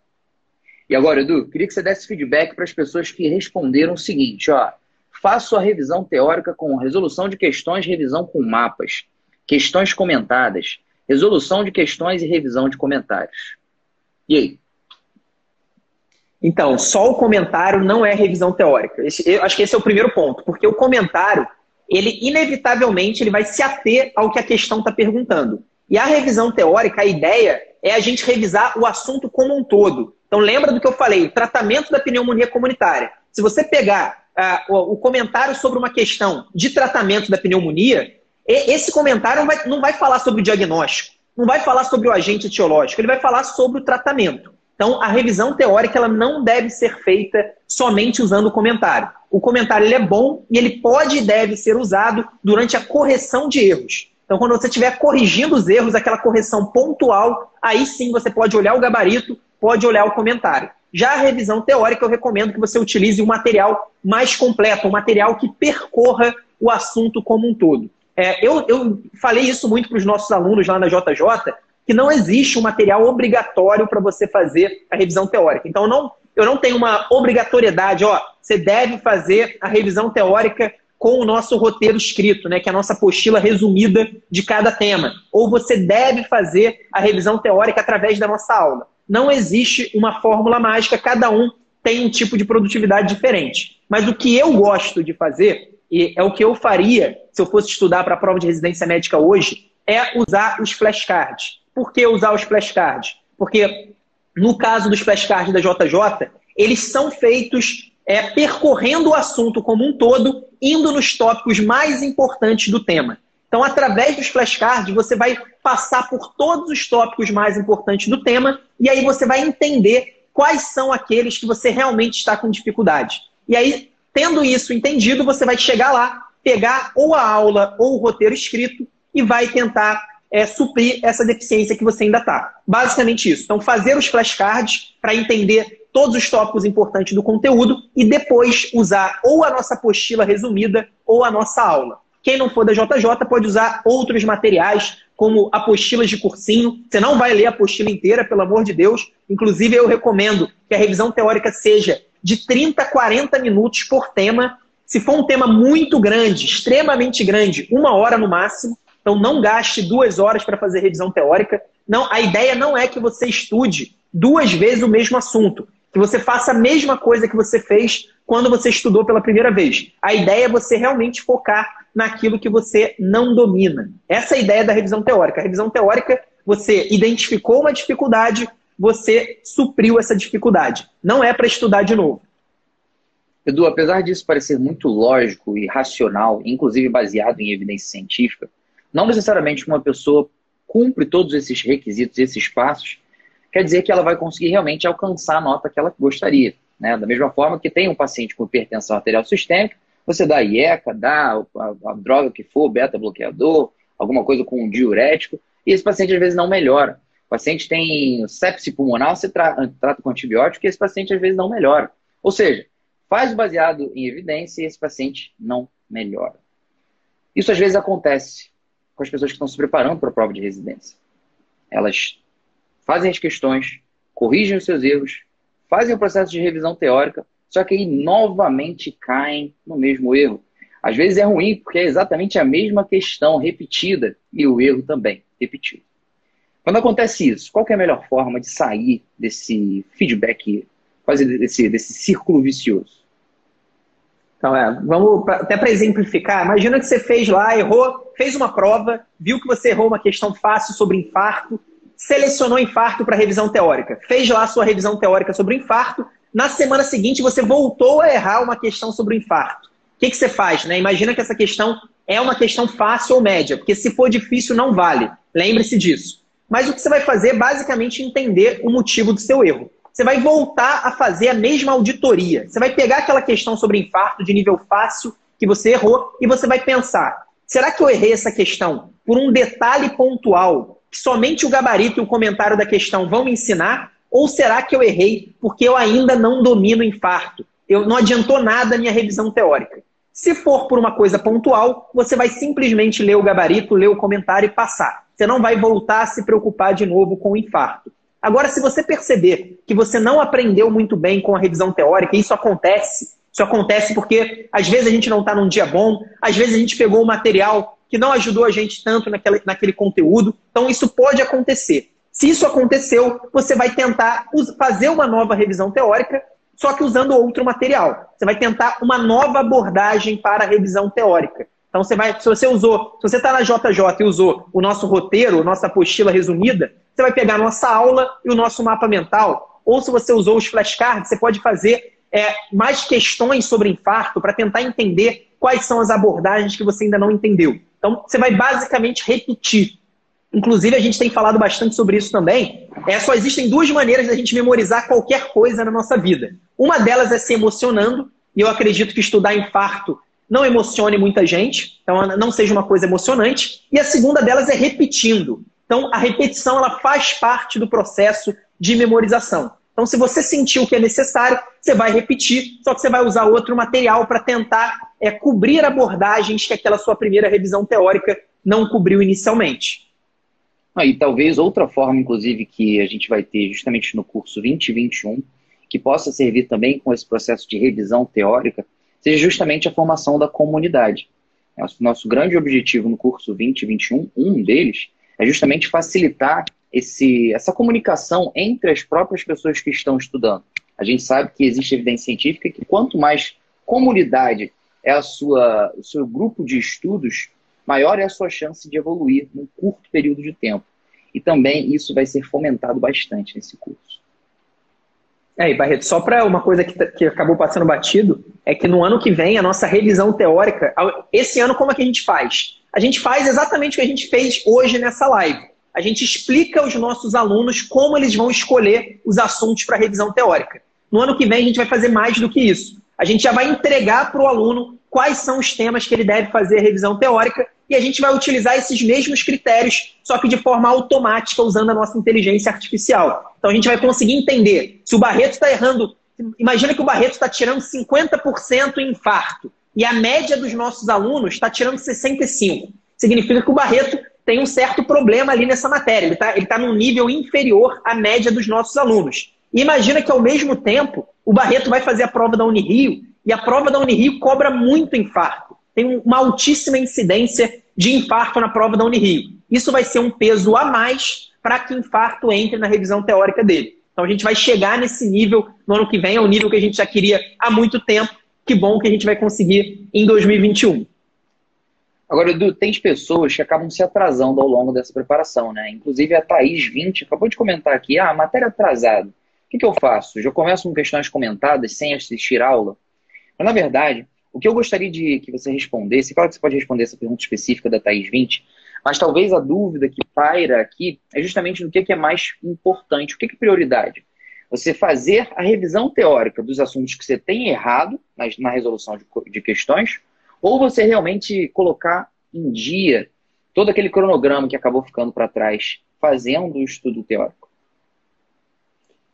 E agora, Edu, queria que você desse feedback para as pessoas que responderam o seguinte: ó, faço a revisão teórica com resolução de questões, revisão com mapas, questões comentadas, resolução de questões e revisão de comentários. E aí? Então, só o comentário não é revisão teórica. Esse, eu acho que esse é o primeiro ponto, porque o comentário, ele inevitavelmente ele vai se ater ao que a questão está perguntando. E a revisão teórica, a ideia é a gente revisar o assunto como um todo. Então, lembra do que eu falei, o tratamento da pneumonia comunitária. Se você pegar o, o, comentário sobre uma questão de tratamento da pneumonia, esse comentário não vai, não vai falar sobre o diagnóstico, não vai falar sobre o agente etiológico, ele vai falar sobre o tratamento. Então, a revisão teórica ela não deve ser feita somente usando o comentário. O comentário ele é bom e ele pode e deve ser usado durante a correção de erros. Então, quando você estiver corrigindo os erros, aquela correção pontual, aí sim você pode olhar o gabarito, pode olhar o comentário. Já a revisão teórica, eu recomendo que você utilize um material mais completo, um material que percorra o assunto como um todo. É, eu, eu falei isso muito para os nossos alunos lá na JJ, que não existe um material obrigatório para você fazer a revisão teórica. Então, não, eu não tenho uma obrigatoriedade, ó, você deve fazer a revisão teórica com o nosso roteiro escrito, né, que é a nossa apostila resumida de cada tema. Ou você deve fazer a revisão teórica através da nossa aula. Não existe uma fórmula mágica, cada um tem um tipo de produtividade diferente. Mas o que eu gosto de fazer, e é o que eu faria se eu fosse estudar para a prova de residência médica hoje, é usar os flashcards. Por que usar os flashcards? Porque no caso dos flashcards da JJ, eles são feitos é, percorrendo o assunto como um todo, indo nos tópicos mais importantes do tema. Então, através dos flashcards, você vai passar por todos os tópicos mais importantes do tema e aí você vai entender quais são aqueles que você realmente está com dificuldade. E aí, tendo isso entendido, você vai chegar lá, pegar ou a aula ou o roteiro escrito e vai tentar é, suprir essa deficiência que você ainda está. Basicamente isso. Então, fazer os flashcards para entender todos os tópicos importantes do conteúdo e depois usar ou a nossa apostila resumida ou a nossa aula. Quem não for da JJ pode usar outros materiais, como apostilas de cursinho. Você não vai ler a apostila inteira, pelo amor de Deus. Inclusive, eu recomendo que a revisão teórica seja de 30 a 40 minutos por tema. Se for um tema muito grande, extremamente grande, uma hora no máximo. Então não gaste duas horas para fazer revisão teórica. Não, a ideia não é que você estude duas vezes o mesmo assunto, que você faça a mesma coisa que você fez quando você estudou pela primeira vez. A ideia é você realmente focar naquilo que você não domina. Essa é a ideia da revisão teórica. A revisão teórica, você identificou uma dificuldade, você supriu essa dificuldade. Não é para estudar de novo. Edu, apesar disso parecer muito lógico e racional, inclusive baseado em evidência científica, não necessariamente uma pessoa cumpre todos esses requisitos, esses passos, quer dizer que ela vai conseguir realmente alcançar a nota que ela gostaria. Né? Da mesma forma que tem um paciente com hipertensão arterial sistêmica, você dá IECA, dá a, a droga que for, beta-bloqueador, alguma coisa com um diurético, e esse paciente às vezes não melhora. O paciente tem sepse pulmonar, você tra trata com antibiótico e esse paciente às vezes não melhora. Ou seja, faz baseado em evidência e esse paciente não melhora. Isso às vezes acontece com as pessoas que estão se preparando para a prova de residência. Elas fazem as questões, corrigem os seus erros, fazem o processo de revisão teórica, só que aí novamente caem no mesmo erro. Às vezes é ruim porque é exatamente a mesma questão repetida e o erro também repetido. Quando acontece isso, qual é a melhor forma de sair desse feedback, quase desse, desse círculo vicioso? Então, é, vamos pra, até para exemplificar. Imagina que você fez lá, errou, fez uma prova, viu que você errou uma questão fácil sobre infarto. selecionou infarto para revisão teórica, fez lá a sua revisão teórica sobre infarto, na semana seguinte você voltou a errar uma questão sobre o infarto. O que, que você faz? Né? Imagina que essa questão é uma questão fácil ou média, porque se for difícil não vale. Lembre-se disso. Mas o que você vai fazer é basicamente entender o motivo do seu erro. Você vai voltar a fazer a mesma auditoria. Você vai pegar aquela questão sobre infarto de nível fácil que você errou e você vai pensar: será que eu errei essa questão por um detalhe pontual que somente o gabarito e o comentário da questão vão me ensinar? Ou será que eu errei porque eu ainda não domino infarto? Eu não adiantou nada a minha revisão teórica. Se for por uma coisa pontual, você vai simplesmente ler o gabarito, ler o comentário e passar. Você não vai voltar a se preocupar de novo com o infarto. Agora, se você perceber que você não aprendeu muito bem com a revisão teórica, isso acontece. Isso acontece porque às vezes a gente não está num dia bom, às vezes a gente pegou o material que não ajudou a gente tanto naquele conteúdo. Então, isso pode acontecer. Se isso aconteceu, você vai tentar fazer uma nova revisão teórica, só que usando outro material. Você vai tentar uma nova abordagem para a revisão teórica. Então, você vai, se você usou, se você está na JJ e usou o nosso roteiro, nossa apostila resumida, você vai pegar a nossa aula e o nosso mapa mental. Ou se você usou os flashcards, você pode fazer é, mais questões sobre infarto para tentar entender quais são as abordagens que você ainda não entendeu. Então, você vai basicamente repetir. Inclusive, a gente tem falado bastante sobre isso também. É, só existem duas maneiras da gente memorizar qualquer coisa na nossa vida. Uma delas é se emocionando, e eu acredito que estudar infarto não emocione muita gente, então não seja uma coisa emocionante. E a segunda delas é repetindo. Então, a repetição ela faz parte do processo de memorização. Então, se você sentiu que é necessário, você vai repetir, só que você vai usar outro material para tentar é, cobrir abordagens que aquela sua primeira revisão teórica não cobriu inicialmente. Ah, e talvez outra forma, inclusive, que a gente vai ter justamente no curso 2021, que possa servir também com esse processo de revisão teórica, seja justamente a formação da comunidade. Nosso, grande objetivo no curso 2021, um deles, é justamente facilitar esse, essa comunicação entre as próprias pessoas que estão estudando. A gente sabe que existe evidência científica que quanto mais comunidade é a sua, o seu grupo de estudos, maior é a sua chance de evoluir num curto período de tempo. E também isso vai ser fomentado bastante nesse curso. É, e Barreto, só para uma coisa que, que acabou passando batido, é que no ano que vem a nossa revisão teórica, esse ano como é que a gente faz? A gente faz exatamente o que a gente fez hoje nessa live a gente explica aos nossos alunos como eles vão escolher os assuntos para revisão teórica. No ano que vem, a gente vai fazer mais do que isso. A gente já vai entregar para o aluno quais são os temas que ele deve fazer a revisão teórica e a gente vai utilizar esses mesmos critérios, só que de forma automática, usando a nossa inteligência artificial. Então a gente vai conseguir entender se o Barreto está errando. Imagina que o Barreto está tirando 50% em infarto e a média dos nossos alunos está tirando 65%. Significa que o Barreto tem um certo problema ali nessa matéria. Ele está ele tá num nível inferior à média dos nossos alunos. E imagina que, ao mesmo tempo, o Barreto vai fazer a prova da Unirio e a prova da Unirio cobra muito infarto. Tem uma altíssima incidência de infarto na prova da Unirio. Isso vai ser um peso a mais para que infarto entre na revisão teórica dele. Então a gente vai chegar nesse nível no ano que vem, é o nível que a gente já queria há muito tempo. Que bom que a gente vai conseguir em 2021. Agora, Edu, tem pessoas que acabam se atrasando ao longo dessa preparação, né? Inclusive a Thaís 20 acabou de comentar aqui, ah, matéria atrasada. O que, que eu faço? Já começo com questões comentadas sem assistir aula? Mas, na verdade, o que eu gostaria de que você respondesse, claro que você pode responder essa pergunta específica da Thaís 20, mas talvez a dúvida que paira aqui é justamente no que, é mais importante, o que, é prioridade. Você fazer a revisão teórica dos assuntos que você tem errado na, resolução de questões, ou você realmente colocar em dia todo aquele cronograma que acabou ficando para trás, fazendo o estudo teórico?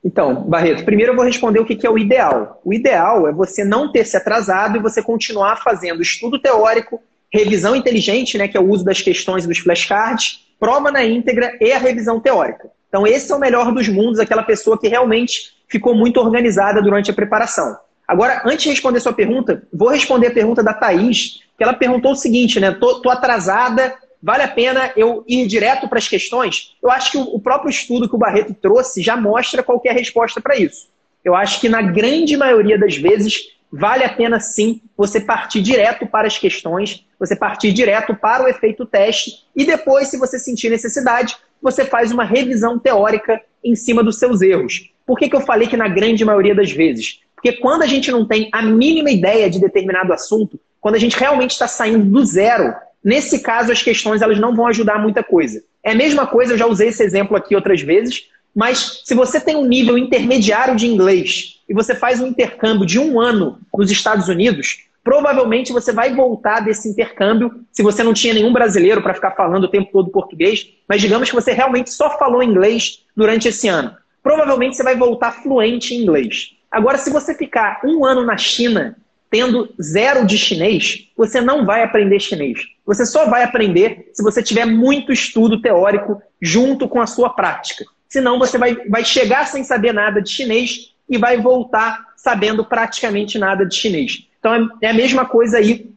Então, Barreto, primeiro eu vou responder o que é o ideal. O ideal é você não ter se atrasado e você continuar fazendo estudo teórico, revisão inteligente, né, que é o uso das questões e dos flashcards, prova na íntegra e a revisão teórica. Então, esse é o melhor dos mundos, aquela pessoa que realmente ficou muito organizada durante a preparação. Agora, antes de responder sua pergunta, vou responder a pergunta da Thaís, que ela perguntou o seguinte, né? Tô, tô atrasada, vale a pena eu ir direto para as questões? Eu acho que o próprio estudo que o Barreto trouxe já mostra qualquer resposta para isso. Eu acho que na grande maioria das vezes vale a pena sim você partir direto para as questões, você partir direto para o efeito teste e depois, se você sentir necessidade, você faz uma revisão teórica em cima dos seus erros. Por que, que eu falei que na grande maioria das vezes? Porque quando a gente não tem a mínima ideia de determinado assunto, quando a gente realmente está saindo do zero, nesse caso as questões elas não vão ajudar muita coisa. É a mesma coisa, eu já usei esse exemplo aqui outras vezes, mas se você tem um nível intermediário de inglês e você faz um intercâmbio de um ano nos Estados Unidos, provavelmente você vai voltar desse intercâmbio, se você não tinha nenhum brasileiro para ficar falando o tempo todo português, mas digamos que você realmente só falou inglês durante esse ano. Provavelmente você vai voltar fluente em inglês. Agora, se você ficar um ano na China tendo zero de chinês, você não vai aprender chinês. Você só vai aprender se você tiver muito estudo teórico junto com a sua prática. Senão você vai, vai chegar sem saber nada de chinês e vai voltar sabendo praticamente nada de chinês. Então é, é a mesma coisa aí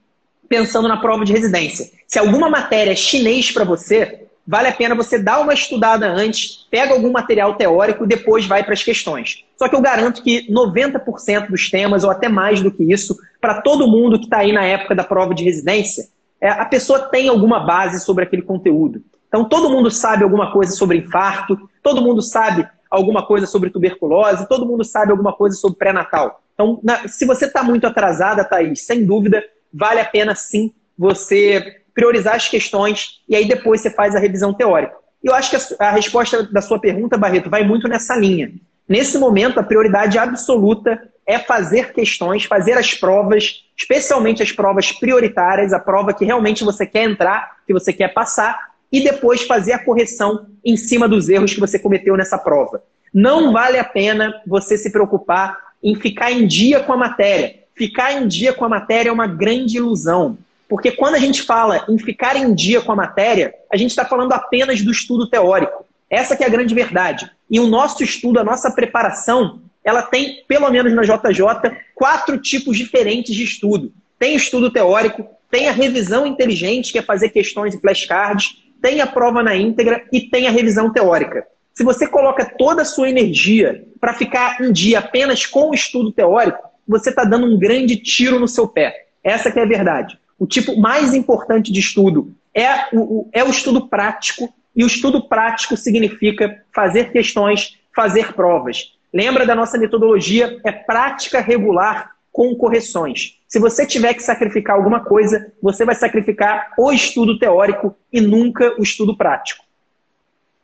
pensando na prova de residência. Se alguma matéria é chinês para você, vale a pena você dar uma estudada antes, pega algum material teórico e depois vai para as questões. Só que eu garanto que 90% dos temas, ou até mais do que isso, para todo mundo que está aí na época da prova de residência, é, a pessoa tem alguma base sobre aquele conteúdo. Então todo mundo sabe alguma coisa sobre infarto, todo mundo sabe alguma coisa sobre tuberculose, todo mundo sabe alguma coisa sobre pré-natal. Então, na, se você está muito atrasada, Thaís, sem dúvida, vale a pena sim você priorizar as questões e aí depois você faz a revisão teórica. E eu acho que a, a resposta da sua pergunta, Barreto, vai muito nessa linha. Nesse momento, a prioridade absoluta é fazer questões, fazer as provas, especialmente as provas prioritárias, a prova que realmente você quer entrar, que você quer passar, e depois fazer a correção em cima dos erros que você cometeu nessa prova. Não vale a pena você se preocupar em ficar em dia com a matéria. Ficar em dia com a matéria é uma grande ilusão. Porque quando a gente fala em ficar em dia com a matéria, a gente está falando apenas do estudo teórico. Essa que é a grande verdade. E o nosso estudo, a nossa preparação, ela tem, pelo menos na JJ, quatro tipos diferentes de estudo. Tem estudo teórico, tem a revisão inteligente, que é fazer questões e flashcards, tem a prova na íntegra e tem a revisão teórica. Se você coloca toda a sua energia para ficar um dia apenas com o estudo teórico, você está dando um grande tiro no seu pé. Essa que é a verdade. O tipo mais importante de estudo é o, é o estudo prático, e o estudo prático significa fazer questões, fazer provas. Lembra da nossa metodologia? É prática regular com correções. Se você tiver que sacrificar alguma coisa, você vai sacrificar o estudo teórico e nunca o estudo prático.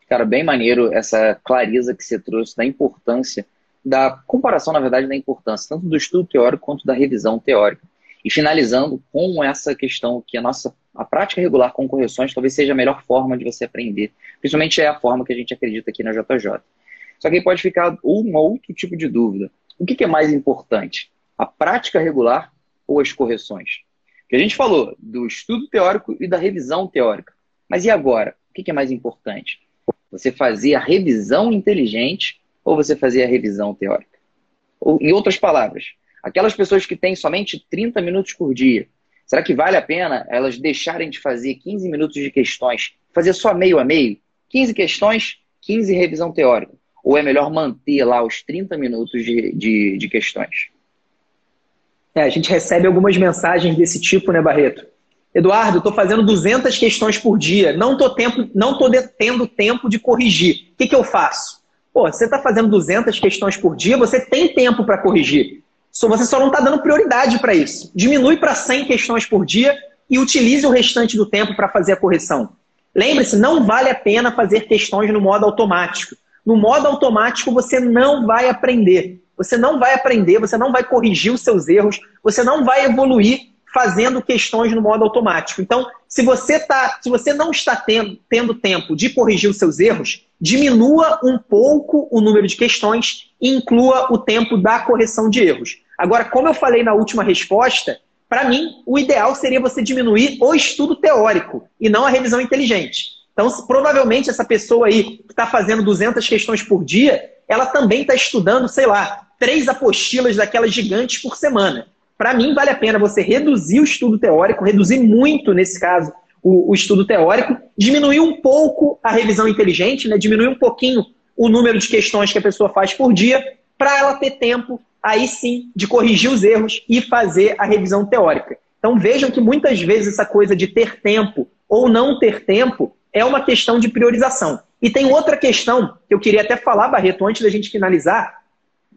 Cara, bem maneiro essa clareza que você trouxe da importância, da comparação, na verdade, da importância, tanto do estudo teórico quanto da revisão teórica. E finalizando com essa questão que a nossa a prática regular com correções talvez seja a melhor forma de você aprender. Principalmente é a forma que a gente acredita aqui na JJ. Só que aí pode ficar um outro tipo de dúvida. O que, que é mais importante? A prática regular ou as correções? Que a gente falou do estudo teórico e da revisão teórica. Mas e agora? O que, que é mais importante? Você fazia a revisão inteligente ou você fazia a revisão teórica? Ou, em outras palavras, aquelas pessoas que têm somente 30 minutos por dia, será que vale a pena elas deixarem de fazer 15 minutos de questões, fazer só meio a meio? 15 questões, 15 revisão teórica. Ou é melhor manter lá os 30 minutos de, de, de questões? É, a gente recebe algumas mensagens desse tipo, né, Barreto? Eduardo, estou fazendo 200 questões por dia, não estou não tô tendo tempo de corrigir. O que, que eu faço? Pô, você está fazendo 200 questões por dia, você tem tempo para corrigir. Você só não está dando prioridade para isso. Diminui para 100 questões por dia e utilize o restante do tempo para fazer a correção. Lembre-se, não vale a pena fazer questões no modo automático. No modo automático, você não vai aprender. Você não vai aprender, você não vai corrigir os seus erros, você não vai evoluir fazendo questões no modo automático. Então, se você, tá, se você não está tendo, tendo tempo de corrigir os seus erros, diminua um pouco o número de questões e inclua o tempo da correção de erros. Agora, como eu falei na última resposta, para mim, o ideal seria você diminuir o estudo teórico e não a revisão inteligente. Então, provavelmente, essa pessoa aí que está fazendo 200 questões por dia, ela também está estudando, sei lá, três apostilas daquelas gigantes por semana. Para mim, vale a pena você reduzir o estudo teórico, reduzir muito, nesse caso, o, o estudo teórico, diminuir um pouco a revisão inteligente, né? diminuir um pouquinho o número de questões que a pessoa faz por dia, para ela ter tempo, aí sim, de corrigir os erros e fazer a revisão teórica. Então vejam que muitas vezes essa coisa de ter tempo ou não ter tempo é uma questão de priorização. E tem outra questão que eu queria até falar, Barreto, antes da gente finalizar,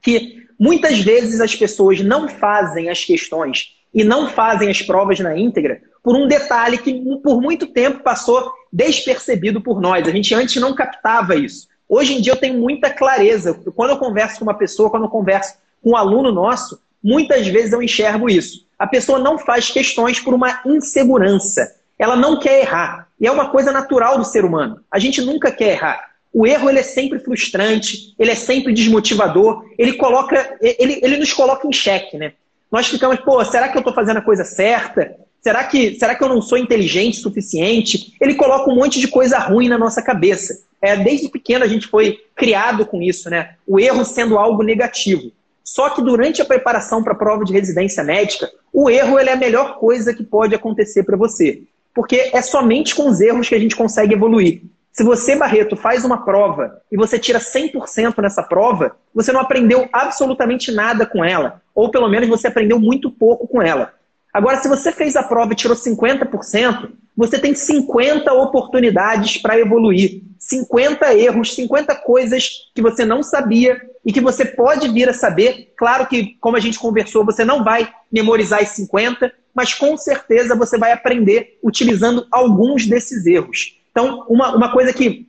que muitas vezes as pessoas não fazem as questões e não fazem as provas na íntegra por um detalhe que por muito tempo passou despercebido por nós. A gente antes não captava isso. Hoje em dia eu tenho muita clareza. Quando eu converso com uma pessoa, quando eu converso com um aluno nosso, muitas vezes eu enxergo isso. A pessoa não faz questões por uma insegurança. Ela não quer errar. E é uma coisa natural do ser humano. A gente nunca quer errar. O erro ele é sempre frustrante, ele é sempre desmotivador, ele coloca, ele, ele nos coloca em xeque, né? Nós ficamos, pô, será que eu estou fazendo a coisa certa? Será que, será que eu não sou inteligente o suficiente? Ele coloca um monte de coisa ruim na nossa cabeça. É, desde pequeno a gente foi criado com isso, né? O erro sendo algo negativo. Só que durante a preparação para a prova de residência médica, o erro é a melhor coisa que pode acontecer para você. Porque é somente com os erros que a gente consegue evoluir. Se você, Barreto, faz uma prova e você tira 100% nessa prova, você não aprendeu absolutamente nada com ela. Ou pelo menos você aprendeu muito pouco com ela. Agora, se você fez a prova e tirou 50%, você tem 50 oportunidades para evoluir. 50 erros, 50 coisas que você não sabia e que você pode vir a saber. Claro que, como a gente conversou, você não vai memorizar as 50, mas com certeza você vai aprender utilizando alguns desses erros. Então, uma, uma coisa que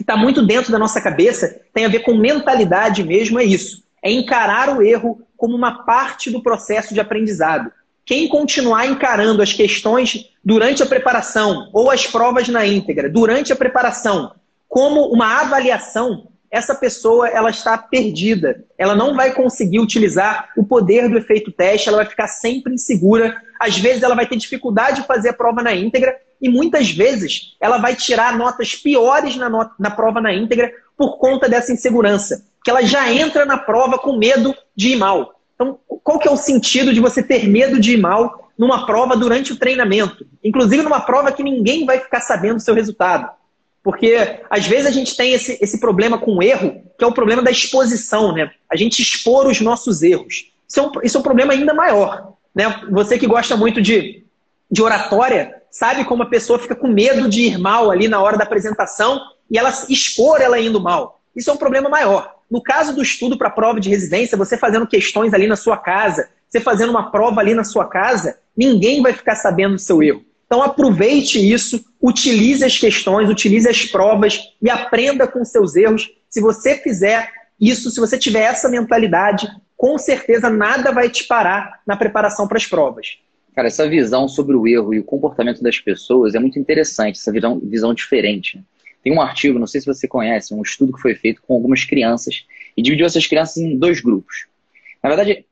está muito dentro da nossa cabeça tem a ver com mentalidade mesmo, é isso. É encarar o erro como uma parte do processo de aprendizado. Quem continuar encarando as questões durante a preparação ou as provas na íntegra, durante a preparação, como uma avaliação, essa pessoa ela está perdida. Ela não vai conseguir utilizar o poder do efeito teste, ela vai ficar sempre insegura. Às vezes ela vai ter dificuldade de fazer a prova na íntegra e muitas vezes ela vai tirar notas piores na, not na prova na íntegra por conta dessa insegurança. Que ela já entra na prova com medo de ir mal. Então, qual que é o sentido de você ter medo de ir mal numa prova durante o treinamento? Inclusive numa prova que ninguém vai ficar sabendo o seu resultado. Porque às vezes a gente tem esse, esse problema com o erro, que é o problema da exposição, né? A gente expor os nossos erros. Isso é um, isso é um problema ainda maior. Né? Você que gosta muito de, de oratória, sabe como a pessoa fica com medo de ir mal ali na hora da apresentação e ela expor ela indo mal. Isso é um problema maior. No caso do estudo para prova de residência, você fazendo questões ali na sua casa, você fazendo uma prova ali na sua casa, ninguém vai ficar sabendo do seu erro. Então aproveite isso, utilize as questões, utilize as provas e aprenda com seus erros. Se você fizer isso, se você tiver essa mentalidade, com certeza nada vai te parar na preparação para as provas. Cara, essa visão sobre o erro e o comportamento das pessoas é muito interessante, essa visão, visão diferente. Tem um artigo, não sei se você conhece, um estudo que foi feito com algumas crianças e dividiu essas crianças em dois grupos. Na verdade,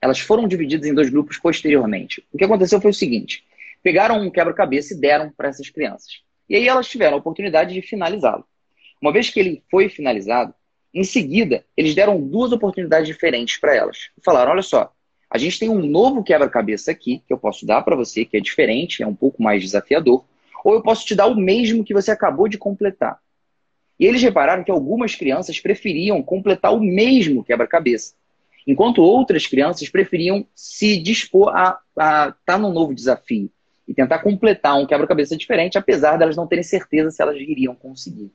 elas foram divididas em dois grupos posteriormente. O que aconteceu foi o seguinte: pegaram um quebra-cabeça e deram para essas crianças. E aí elas tiveram a oportunidade de finalizá-lo. Uma vez que ele foi finalizado, em seguida, eles deram duas oportunidades diferentes para elas. Falaram: olha só, a gente tem um novo quebra-cabeça aqui que eu posso dar para você, que é diferente, é um pouco mais desafiador ou eu posso te dar o mesmo que você acabou de completar. E eles repararam que algumas crianças preferiam completar o mesmo quebra-cabeça, enquanto outras crianças preferiam se dispor a estar tá num novo desafio e tentar completar um quebra-cabeça diferente, apesar delas não terem certeza se elas iriam conseguir.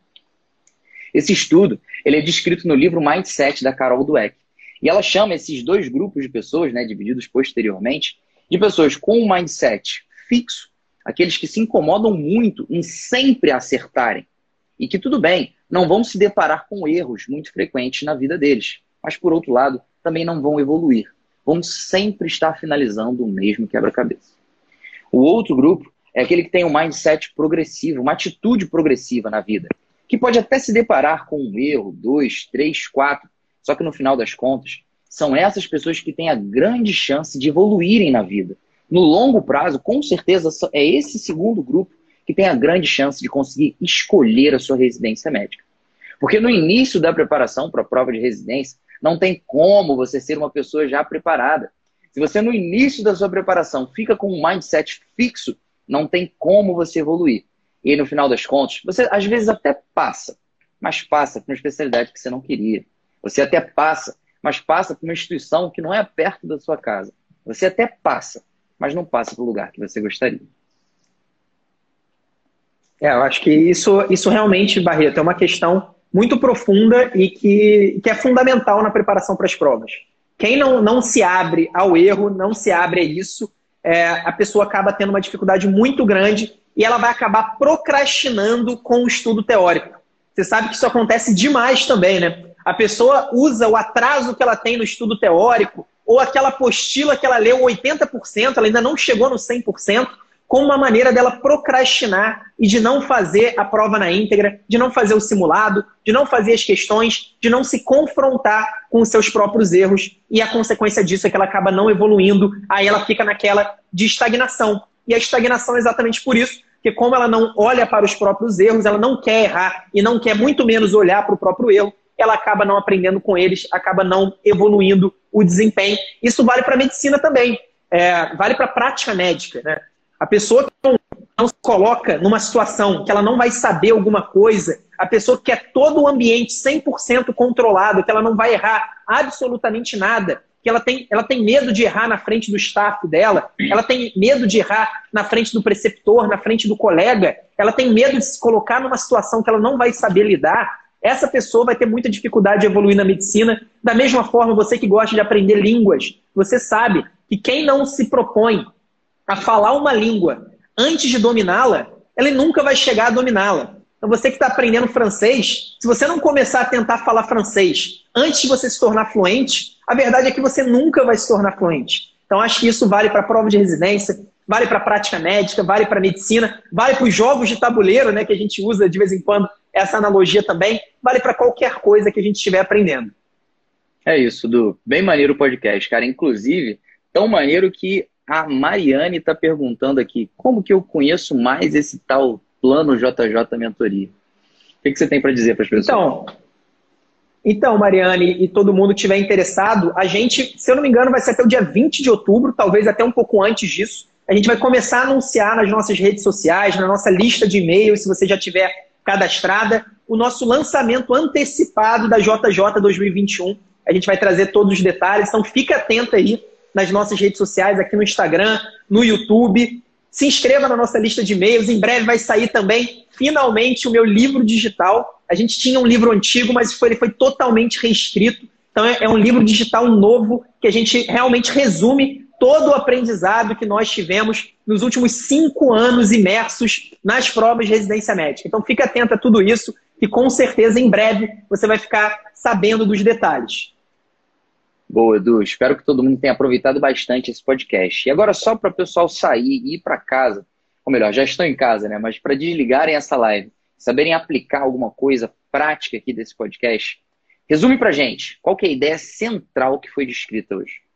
Esse estudo ele é descrito no livro Mindset da Carol Dweck. E ela chama esses dois grupos de pessoas, né, divididos posteriormente, de pessoas com um mindset fixo aqueles que se incomodam muito em sempre acertarem. E que tudo bem, não vão se deparar com erros muito frequentes na vida deles. Mas, por outro lado, também não vão evoluir. Vão sempre estar finalizando o mesmo quebra-cabeça. O outro grupo é aquele que tem um mindset progressivo, uma atitude progressiva na vida, que pode até se deparar com um erro, dois, três, quatro, só que no final das contas, são essas pessoas que têm a grande chance de evoluírem na vida, no longo prazo, com certeza, é esse segundo grupo que tem a grande chance de conseguir escolher a sua residência médica. Porque no início da preparação para a prova de residência, não tem como você ser uma pessoa já preparada. Se você no início da sua preparação fica com um mindset fixo, não tem como você evoluir. E no final das contas, você às vezes até passa, mas passa para uma especialidade que você não queria. Você até passa, mas passa para uma instituição que não é perto da sua casa. Você até passa, mas não passa para o lugar que você gostaria. É, eu acho que isso, isso realmente, Barreto, é uma questão muito profunda e que, que é fundamental na preparação para as provas. Quem não, não se abre ao erro, não se abre a isso, é, a pessoa acaba tendo uma dificuldade muito grande e ela vai acabar procrastinando com o estudo teórico. Você sabe que isso acontece demais também, né? A pessoa usa o atraso que ela tem no estudo teórico ou aquela apostila que ela leu 80%, ela ainda não chegou no 100%, como uma maneira dela procrastinar e de não fazer a prova na íntegra, de não fazer o simulado, de não fazer as questões, de não se confrontar com os seus próprios erros. E a consequência disso é que ela acaba não evoluindo, aí ela fica naquela de estagnação. E a estagnação é exatamente por isso, que como ela não olha para os próprios erros, ela não quer errar e não quer muito menos olhar para o próprio erro, ela acaba não aprendendo com eles, acaba não evoluindo o desempenho. Isso vale para a medicina também, é, vale para a prática médica. Né? A pessoa que não, não se coloca numa situação que ela não vai saber alguma coisa, a pessoa que quer todo o ambiente 100% controlado, que ela não vai errar absolutamente nada, que ela tem, ela tem medo de errar na frente do staff dela, ela tem medo de errar na frente do preceptor, na frente do colega, ela tem medo de se colocar numa situação que ela não vai saber lidar, essa pessoa vai ter muita dificuldade de evoluir na medicina. Da mesma forma, você que gosta de aprender línguas, você sabe que quem não se propõe a falar uma língua antes de dominá-la, ele nunca vai chegar a dominá-la. Então, você que está aprendendo francês, se você não começar a tentar falar francês antes de você se tornar fluente, a verdade é que você nunca vai se tornar fluente. Então, acho que isso vale para a prova de residência, vale para a prática médica, vale para a medicina, vale para os jogos de tabuleiro, né, que a gente usa de vez em quando essa analogia também, vale para qualquer coisa que a gente estiver aprendendo. É isso, Du. Bem maneiro o podcast, cara. Inclusive, tão maneiro que a Mariane está perguntando aqui, como que eu conheço mais esse tal plano JJ Mentoria? O que, que você tem para dizer para as pessoas? Então, então, Mariane e todo mundo que estiver interessado, a gente, se eu não me engano, vai ser até o dia 20 de outubro, talvez até um pouco antes disso. A gente vai começar a anunciar nas nossas redes sociais, na nossa lista de e-mails, se você já tiver cadastrada, o nosso lançamento antecipado da JJ 2021. A gente vai trazer todos os detalhes, então fica atento aí nas nossas redes sociais, aqui no Instagram, no YouTube. Se inscreva na nossa lista de e-mails. Em breve vai sair também, finalmente, o meu livro digital. A gente tinha um livro antigo, mas foi, ele foi totalmente reescrito. Então, é, é um livro digital novo que a gente realmente resume todo o aprendizado que nós tivemos nos últimos cinco anos imersos nas provas de residência médica. Então, fique atento a tudo isso e com certeza em breve você vai ficar sabendo dos detalhes. Boa, Edu. Espero que todo mundo tenha aproveitado bastante esse podcast. E agora, só para o pessoal sair e ir para casa, ou melhor, já estão em casa, né? Mas para desligarem essa live, saberem aplicar alguma coisa prática aqui desse podcast, resume para gente qual é a ideia central que foi descrita hoje.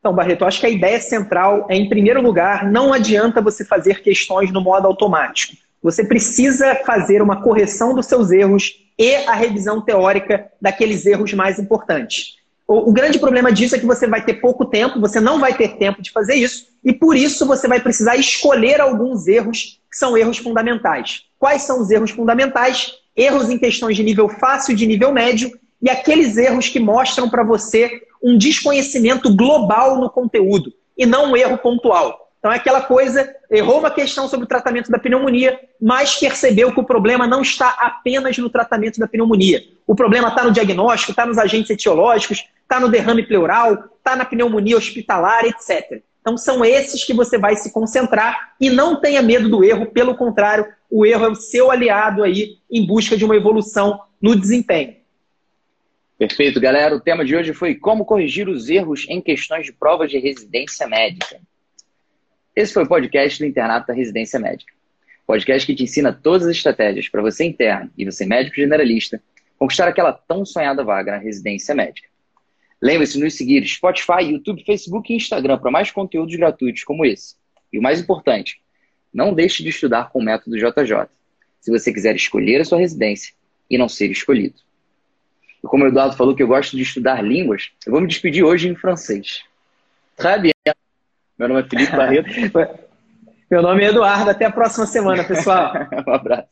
Então, Barreto, acho que a ideia central é, em primeiro lugar, não adianta você fazer questões no modo automático. Você precisa fazer uma correção dos seus erros e a revisão teórica daqueles erros mais importantes. O, grande problema disso é que você vai ter pouco tempo, você não vai ter tempo de fazer isso, e por isso você vai precisar escolher alguns erros que são erros fundamentais. Quais são os erros fundamentais? Erros em questões de nível fácil de nível médio, e aqueles erros que mostram para você um desconhecimento global no conteúdo, e não um erro pontual. Então é aquela coisa, errou uma questão sobre o tratamento da pneumonia, mas percebeu que o problema não está apenas no tratamento da pneumonia. O problema está no diagnóstico, está nos agentes etiológicos, está no derrame pleural, está na pneumonia hospitalar, etc. Então são esses que você vai se concentrar e não tenha medo do erro, pelo contrário, o erro é o seu aliado aí em busca de uma evolução no desempenho. Perfeito, galera. O tema de hoje foi como corrigir os erros em questões de provas de residência médica. Esse foi o podcast do Internato da Residência Médica. Podcast que te ensina todas as estratégias para você interno e você médico generalista conquistar aquela tão sonhada vaga na residência médica. Lembre-se de nos seguir Spotify, YouTube, Facebook e Instagram para mais conteúdos gratuitos como esse. E o mais importante, não deixe de estudar com o método JJ, se você quiser escolher a sua residência e não ser escolhido. E como o Eduardo falou que eu gosto de estudar línguas, eu vou me despedir hoje em francês. Très bien. Meu nome é Felipe Barreto. [LAUGHS] Meu nome é Eduardo. Até a próxima semana, pessoal. [LAUGHS] um abraço.